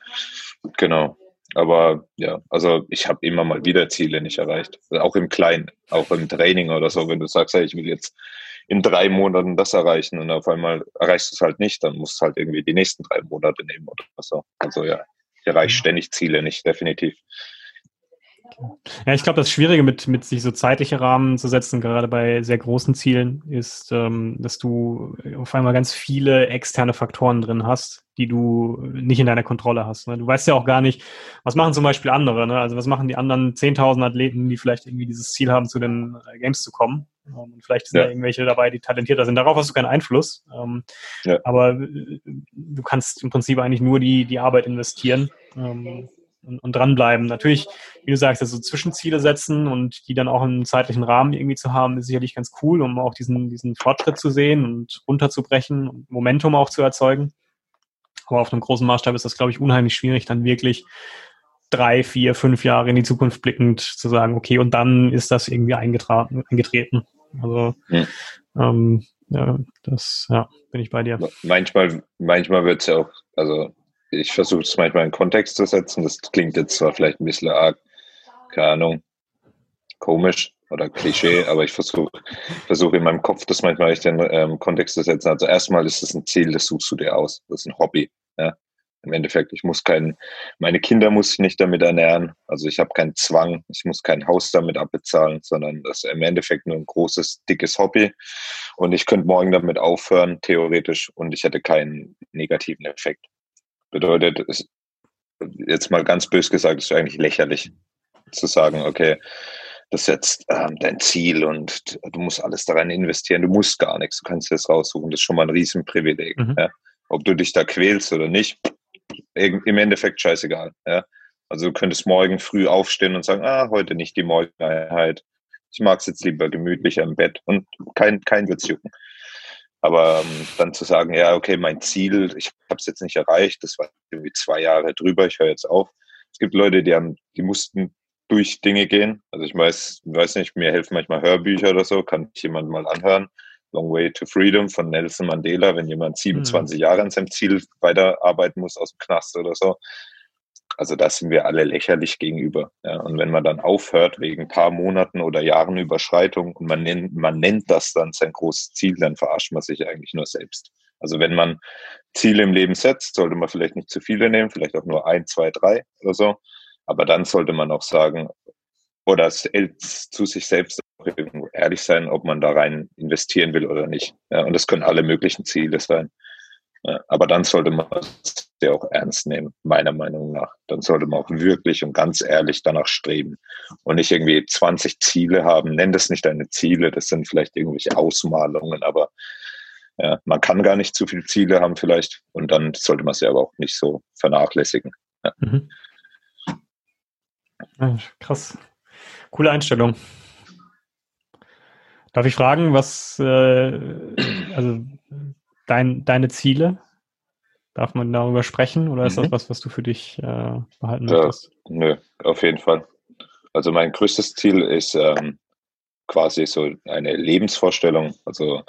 Speaker 2: Genau. Aber ja, also ich habe immer mal wieder Ziele nicht erreicht. Also auch im Kleinen, auch im Training oder so. Wenn du sagst, hey, ich will jetzt in drei Monaten das erreichen und auf einmal erreichst du es halt nicht, dann musst du halt irgendwie die nächsten drei Monate nehmen oder so. Also ja, ich erreiche ständig Ziele nicht, definitiv.
Speaker 1: Ja, ich glaube, das Schwierige mit, mit sich so zeitliche Rahmen zu setzen, gerade bei sehr großen Zielen, ist, ähm, dass du auf einmal ganz viele externe Faktoren drin hast, die du nicht in deiner Kontrolle hast. Ne? Du weißt ja auch gar nicht, was machen zum Beispiel andere, ne? also was machen die anderen 10.000 Athleten, die vielleicht irgendwie dieses Ziel haben, zu den Games zu kommen. Ähm, und vielleicht sind ja. da irgendwelche dabei, die talentierter sind. Darauf hast du keinen Einfluss. Ähm, ja. Aber äh, du kannst im Prinzip eigentlich nur die, die Arbeit investieren. Ähm, und, und dranbleiben. Natürlich, wie du sagst, also Zwischenziele setzen und die dann auch im zeitlichen Rahmen irgendwie zu haben, ist sicherlich ganz cool, um auch diesen, diesen Fortschritt zu sehen und runterzubrechen und Momentum auch zu erzeugen. Aber auf einem großen Maßstab ist das, glaube ich, unheimlich schwierig, dann wirklich drei, vier, fünf Jahre in die Zukunft blickend zu sagen, okay, und dann ist das irgendwie eingetreten. Also hm. ähm, ja, das, ja, bin ich bei dir.
Speaker 2: Manchmal, manchmal wird es ja auch, also ich versuche es manchmal in Kontext zu setzen. Das klingt jetzt zwar vielleicht ein bisschen arg, keine Ahnung, komisch oder Klischee, aber ich versuche versuche in meinem Kopf das manchmal in ähm, Kontext zu setzen. Also erstmal ist es ein Ziel, das suchst du dir aus. Das ist ein Hobby. Ja? Im Endeffekt, ich muss kein, meine Kinder muss ich nicht damit ernähren. Also ich habe keinen Zwang, ich muss kein Haus damit abbezahlen, sondern das ist im Endeffekt nur ein großes, dickes Hobby. Und ich könnte morgen damit aufhören, theoretisch, und ich hätte keinen negativen Effekt. Bedeutet, es, jetzt mal ganz bös gesagt, ist eigentlich lächerlich zu sagen, okay, das ist jetzt ähm, dein Ziel und du musst alles daran investieren, du musst gar nichts, du kannst das raussuchen, das ist schon mal ein Riesenprivileg. Mhm. Ja? Ob du dich da quälst oder nicht, im Endeffekt scheißegal. Ja? Also du könntest morgen früh aufstehen und sagen, ah, heute nicht die Morgeneinheit, ich mag es jetzt lieber gemütlicher im Bett und kein, kein wird's jucken. Aber ähm, dann zu sagen, ja, okay, mein Ziel, ich habe es jetzt nicht erreicht, das war irgendwie zwei Jahre drüber, ich höre jetzt auf. Es gibt Leute, die haben, die mussten durch Dinge gehen. Also ich weiß, weiß nicht, mir helfen manchmal Hörbücher oder so, kann ich jemand mal anhören. Long Way to Freedom von Nelson Mandela, wenn jemand 27 mhm. Jahre an seinem Ziel weiterarbeiten muss aus dem Knast oder so. Also da sind wir alle lächerlich gegenüber. Ja. Und wenn man dann aufhört wegen ein paar Monaten oder Jahren Überschreitung und man nennt, man nennt das dann sein großes Ziel, dann verarscht man sich eigentlich nur selbst. Also wenn man Ziele im Leben setzt, sollte man vielleicht nicht zu viele nehmen, vielleicht auch nur ein, zwei, drei oder so. Aber dann sollte man auch sagen, oder zu sich selbst ehrlich sein, ob man da rein investieren will oder nicht. Ja, und das können alle möglichen Ziele sein. Ja, aber dann sollte man es ja auch ernst nehmen, meiner Meinung nach. Dann sollte man auch wirklich und ganz ehrlich danach streben und nicht irgendwie 20 Ziele haben. Nenn das nicht deine Ziele, das sind vielleicht irgendwelche Ausmalungen, aber ja, man kann gar nicht zu viele Ziele haben vielleicht und dann sollte man sie aber auch nicht so vernachlässigen. Ja. Mhm.
Speaker 1: Krass. Coole Einstellung. Darf ich fragen, was, äh, also dein, deine Ziele? Darf man darüber sprechen oder ist mhm. das was, was du für dich äh, behalten
Speaker 2: ja, möchtest? Nö, auf jeden Fall. Also mein größtes Ziel ist ähm, quasi so eine Lebensvorstellung, also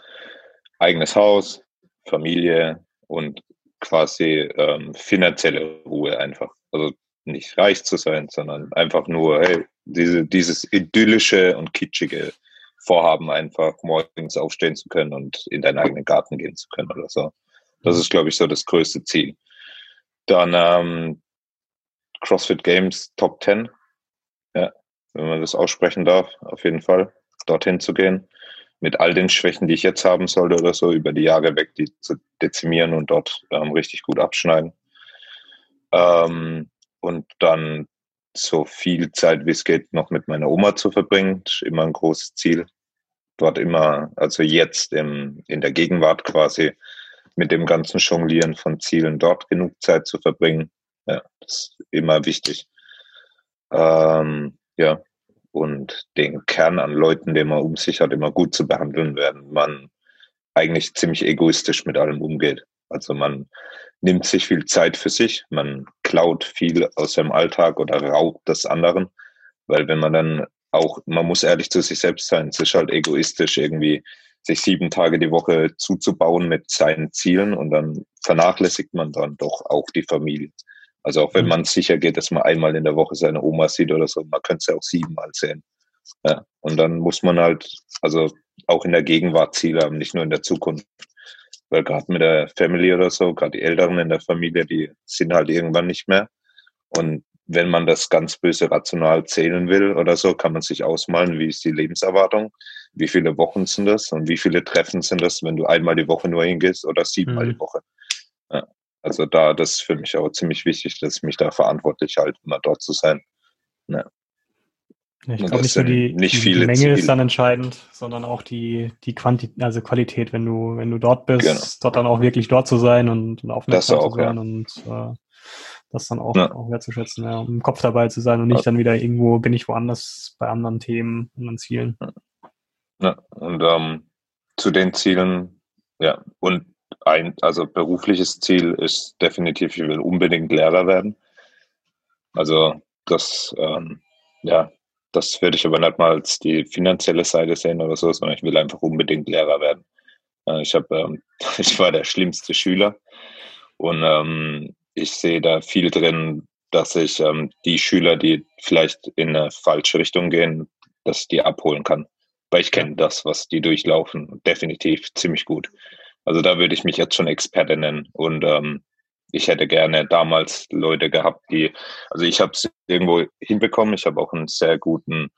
Speaker 2: eigenes Haus, Familie und quasi ähm, finanzielle Ruhe einfach. Also nicht reich zu sein, sondern einfach nur, hey, diese, dieses idyllische und kitschige Vorhaben, einfach morgens aufstehen zu können und in deinen eigenen Garten gehen zu können oder so. Das ist, glaube ich, so das größte Ziel. Dann ähm, CrossFit Games Top 10. Ja, wenn man das aussprechen darf, auf jeden Fall, dorthin zu gehen. Mit all den Schwächen, die ich jetzt haben sollte oder so, über die Jahre weg, die zu dezimieren und dort ähm, richtig gut abschneiden. Ähm, und dann so viel Zeit wie es geht noch mit meiner Oma zu verbringen. Ist immer ein großes Ziel. Dort immer, also jetzt im, in der Gegenwart quasi mit dem ganzen Jonglieren von Zielen dort genug Zeit zu verbringen. Ja, das ist immer wichtig. Ähm, ja, und den Kern an Leuten, den man um sich hat, immer gut zu behandeln, während man eigentlich ziemlich egoistisch mit allem umgeht. Also man nimmt sich viel Zeit für sich, man klaut viel aus seinem Alltag oder raubt das anderen, weil wenn man dann auch, man muss ehrlich zu sich selbst sein, es ist halt egoistisch irgendwie sich sieben Tage die Woche zuzubauen mit seinen Zielen und dann vernachlässigt man dann doch auch die Familie. Also auch wenn mhm. man sicher geht, dass man einmal in der Woche seine Oma sieht oder so, man könnte es ja auch siebenmal sehen. Ja, und dann muss man halt, also auch in der Gegenwart Ziele haben, nicht nur in der Zukunft. Weil gerade mit der Family oder so, gerade die Älteren in der Familie, die sind halt irgendwann nicht mehr. Und wenn man das ganz böse rational zählen will oder so, kann man sich ausmalen, wie ist die Lebenserwartung, wie viele Wochen sind das und wie viele Treffen sind das, wenn du einmal die Woche nur hingehst oder siebenmal mhm. die Woche. Ja. Also da, das ist für mich auch ziemlich wichtig, dass ich mich da verantwortlich halte, immer dort zu sein. Ja.
Speaker 1: Ich glaube nicht nur die, nicht die, die Menge Ziele. ist dann entscheidend, sondern auch die, die Quantität, also Qualität, wenn du, wenn du dort bist, genau. dort dann auch wirklich dort zu sein und, und aufmerksam zu sein ja. und äh, das dann auch, ja. auch wertzuschätzen, ja, um im Kopf dabei zu sein und nicht dann wieder irgendwo bin ich woanders bei anderen Themen, anderen Zielen.
Speaker 2: Ja, und ähm, zu den Zielen, ja, und ein, also berufliches Ziel ist definitiv, ich will unbedingt Lehrer werden. Also das, ähm, ja, das würde ich aber nicht mal als die finanzielle Seite sehen oder so, sondern ich will einfach unbedingt Lehrer werden. Äh, ich habe, ähm, [LAUGHS] ich war der schlimmste Schüler und ähm, ich sehe da viel drin, dass ich ähm, die Schüler, die vielleicht in eine falsche Richtung gehen, dass ich die abholen kann. Weil ich kenne das, was die durchlaufen, definitiv ziemlich gut. Also da würde ich mich jetzt schon Experte nennen. Und ähm, ich hätte gerne damals Leute gehabt, die, also ich habe es irgendwo hinbekommen. Ich habe auch einen sehr guten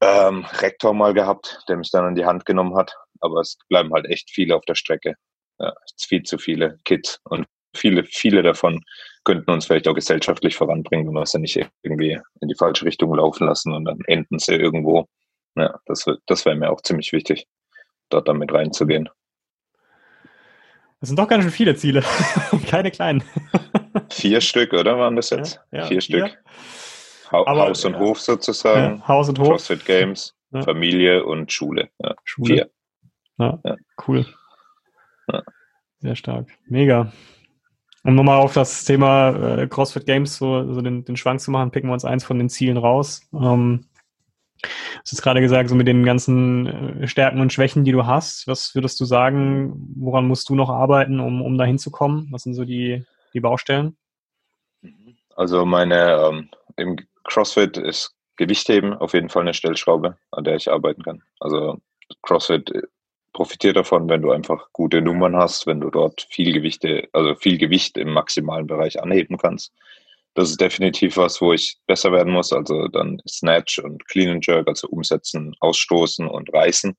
Speaker 2: ähm, Rektor mal gehabt, der mich dann an die Hand genommen hat. Aber es bleiben halt echt viele auf der Strecke. Ja, viel zu viele Kids und viele, viele davon könnten uns vielleicht auch gesellschaftlich voranbringen, wenn wir sie nicht irgendwie in die falsche Richtung laufen lassen und dann enden sie irgendwo. Ja, das, das wäre mir auch ziemlich wichtig, dort damit reinzugehen.
Speaker 1: Das sind doch ganz schön viele Ziele. [LAUGHS] Keine kleinen.
Speaker 2: Vier Stück, oder waren das jetzt? Ja, ja, vier, Stück. Ha Aber, Haus und. Hof sozusagen.
Speaker 1: Haus und Hof.
Speaker 2: CrossFit Games, Familie und Schule.
Speaker 1: Schule. Vier. Ja, cool. Sehr stark. Mega. Um nochmal auf das Thema äh, CrossFit Games so, so den, den Schwank zu machen, picken wir uns eins von den Zielen raus. Ähm, du hast gerade gesagt, so mit den ganzen äh, Stärken und Schwächen, die du hast, was würdest du sagen, woran musst du noch arbeiten, um, um da hinzukommen? Was sind so die, die Baustellen?
Speaker 2: Also meine ähm, im CrossFit ist Gewichtheben auf jeden Fall eine Stellschraube, an der ich arbeiten kann. Also CrossFit profitiert davon, wenn du einfach gute Nummern hast, wenn du dort viel Gewichte, also viel Gewicht im maximalen Bereich anheben kannst. Das ist definitiv was, wo ich besser werden muss. Also dann Snatch und Clean and Jerk, also umsetzen, ausstoßen und reißen,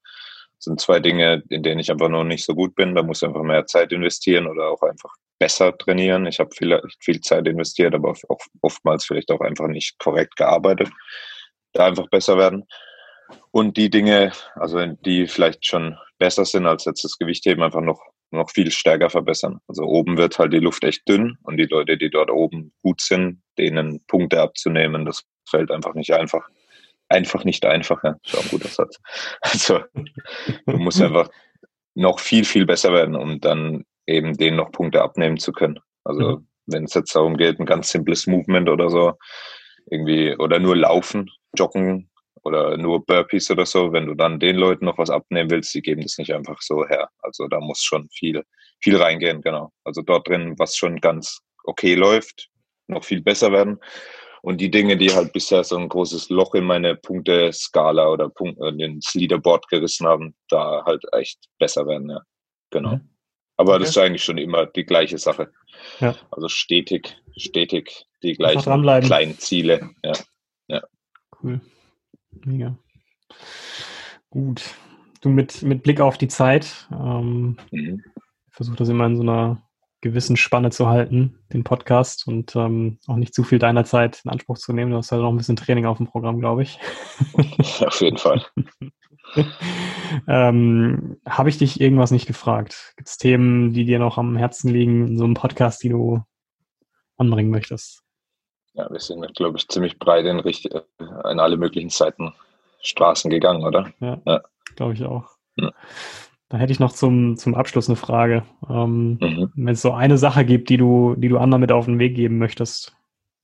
Speaker 2: sind zwei Dinge, in denen ich einfach noch nicht so gut bin. Da muss ich einfach mehr Zeit investieren oder auch einfach besser trainieren. Ich habe viel, viel Zeit investiert, aber auch oftmals vielleicht auch einfach nicht korrekt gearbeitet. Da einfach besser werden. Und die Dinge, also die vielleicht schon besser sind als jetzt das Gewichtheben, einfach noch, noch viel stärker verbessern. Also oben wird halt die Luft echt dünn und die Leute, die dort oben gut sind, denen Punkte abzunehmen, das fällt einfach nicht einfach. Einfach nicht einfach, ja. Ist auch ein guter Satz. [LAUGHS] Also du musst einfach noch viel, viel besser werden, um dann eben denen noch Punkte abnehmen zu können. Also mhm. wenn es jetzt darum geht, ein ganz simples Movement oder so, irgendwie, oder nur laufen, joggen, oder nur Burpees oder so, wenn du dann den Leuten noch was abnehmen willst, die geben das nicht einfach so her. Also da muss schon viel, viel reingehen, genau. Also dort drin, was schon ganz okay läuft, noch viel besser werden. Und die Dinge, die halt bisher so ein großes Loch in meine Punkte-Skala oder Punkt, äh, ins Leaderboard gerissen haben, da halt echt besser werden, ja. Genau. Mhm. Aber okay. das ist eigentlich schon immer die gleiche Sache. Ja. Also stetig, stetig die gleichen kleinen Ziele. Ja. ja.
Speaker 1: Cool. Mega. Gut. Du mit, mit Blick auf die Zeit, ähm, mhm. versuch das immer in so einer gewissen Spanne zu halten, den Podcast und ähm, auch nicht zu viel deiner Zeit in Anspruch zu nehmen. Du hast ja noch ein bisschen Training auf dem Programm, glaube ich. [LAUGHS]
Speaker 2: auf jeden Fall. [LAUGHS]
Speaker 1: ähm, Habe ich dich irgendwas nicht gefragt? Gibt es Themen, die dir noch am Herzen liegen in so einem Podcast, die du anbringen möchtest?
Speaker 2: Ja, wir sind, glaube ich, ziemlich breit in, in alle möglichen Seiten Straßen gegangen, oder?
Speaker 1: Ja, ja. glaube ich auch. Ja. Da hätte ich noch zum, zum Abschluss eine Frage. Ähm, mhm. Wenn es so eine Sache gibt, die du, die du anderen mit auf den Weg geben möchtest,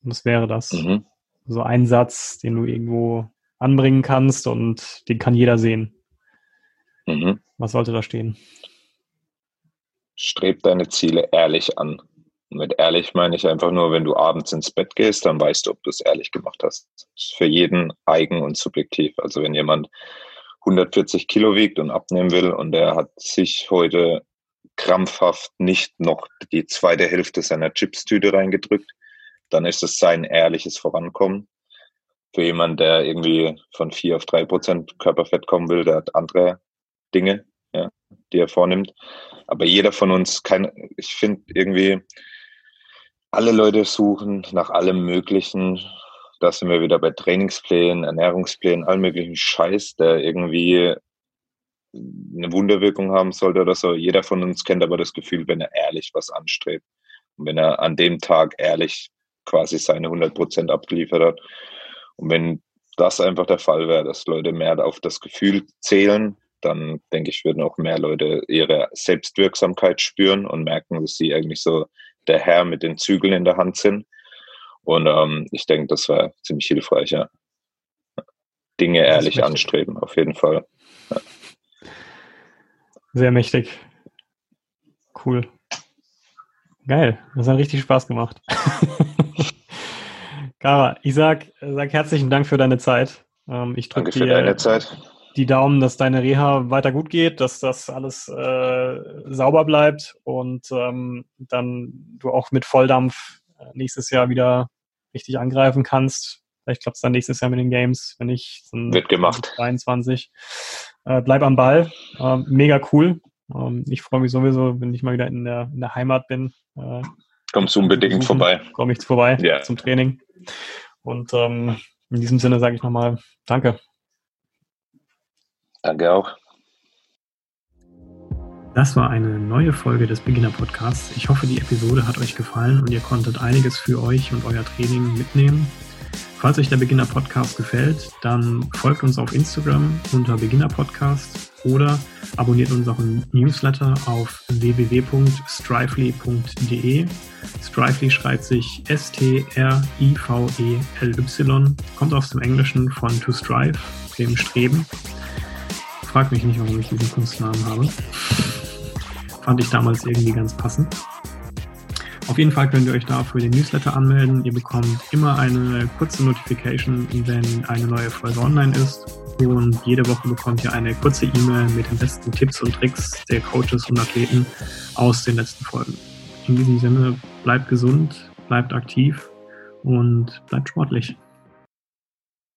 Speaker 1: was wäre das? Mhm. So ein Satz, den du irgendwo anbringen kannst und den kann jeder sehen. Mhm. Was sollte da stehen?
Speaker 2: Streb deine Ziele ehrlich an. Mit ehrlich meine ich einfach nur, wenn du abends ins Bett gehst, dann weißt du, ob du es ehrlich gemacht hast. Das ist für jeden eigen und subjektiv. Also wenn jemand 140 Kilo wiegt und abnehmen will und er hat sich heute krampfhaft nicht noch die zweite Hälfte seiner Chipstüte reingedrückt, dann ist es sein ehrliches Vorankommen. Für jemanden, der irgendwie von vier auf drei Prozent Körperfett kommen will, der hat andere Dinge, ja, die er vornimmt. Aber jeder von uns kann, ich finde irgendwie, alle Leute suchen nach allem Möglichen. Da sind wir wieder bei Trainingsplänen, Ernährungsplänen, allem möglichen Scheiß, der irgendwie eine Wunderwirkung haben sollte oder so. Jeder von uns kennt aber das Gefühl, wenn er ehrlich was anstrebt und wenn er an dem Tag ehrlich quasi seine 100 Prozent abgeliefert hat. Und wenn das einfach der Fall wäre, dass Leute mehr auf das Gefühl zählen, dann denke ich, würden auch mehr Leute ihre Selbstwirksamkeit spüren und merken, dass sie eigentlich so der Herr mit den Zügeln in der Hand sind. Und ähm, ich denke, das war ziemlich hilfreich, ja. Dinge ehrlich anstreben, auf jeden Fall. Ja.
Speaker 1: Sehr mächtig. Cool. Geil. Das hat richtig Spaß gemacht. [LAUGHS] Kara, ich sag, sag herzlichen Dank für deine Zeit.
Speaker 2: Ähm, ich Danke für deine Zeit
Speaker 1: die Daumen, dass deine Reha weiter gut geht, dass das alles äh, sauber bleibt und ähm, dann du auch mit Volldampf äh, nächstes Jahr wieder richtig angreifen kannst. Vielleicht klappt es dann nächstes Jahr mit den Games, wenn nicht.
Speaker 2: Wird gemacht.
Speaker 1: 23. Äh, bleib am Ball. Ähm, mega cool. Ähm, ich freue mich sowieso, wenn ich mal wieder in der, in der Heimat bin.
Speaker 2: Äh, Kommst du unbedingt vorbei.
Speaker 1: Komme ich vorbei ja. zum Training. Und ähm, in diesem Sinne sage ich nochmal Danke.
Speaker 2: Danke auch.
Speaker 1: Das war eine neue Folge des Beginner Podcasts. Ich hoffe, die Episode hat euch gefallen und ihr konntet einiges für euch und euer Training mitnehmen. Falls euch der Beginner Podcast gefällt, dann folgt uns auf Instagram unter Beginner Podcast oder abonniert unseren Newsletter auf www.strively.de. Strively schreibt sich S-T-R-I-V-E-L-Y, kommt aus dem Englischen von to strive, dem Streben. Frag mich nicht, warum ich diesen Kunstnamen habe. Fand ich damals irgendwie ganz passend. Auf jeden Fall könnt ihr euch da für den Newsletter anmelden. Ihr bekommt immer eine kurze Notification, wenn eine neue Folge online ist. Und jede Woche bekommt ihr eine kurze E-Mail mit den besten Tipps und Tricks der Coaches und Athleten aus den letzten Folgen. In diesem Sinne, bleibt gesund, bleibt aktiv und bleibt sportlich.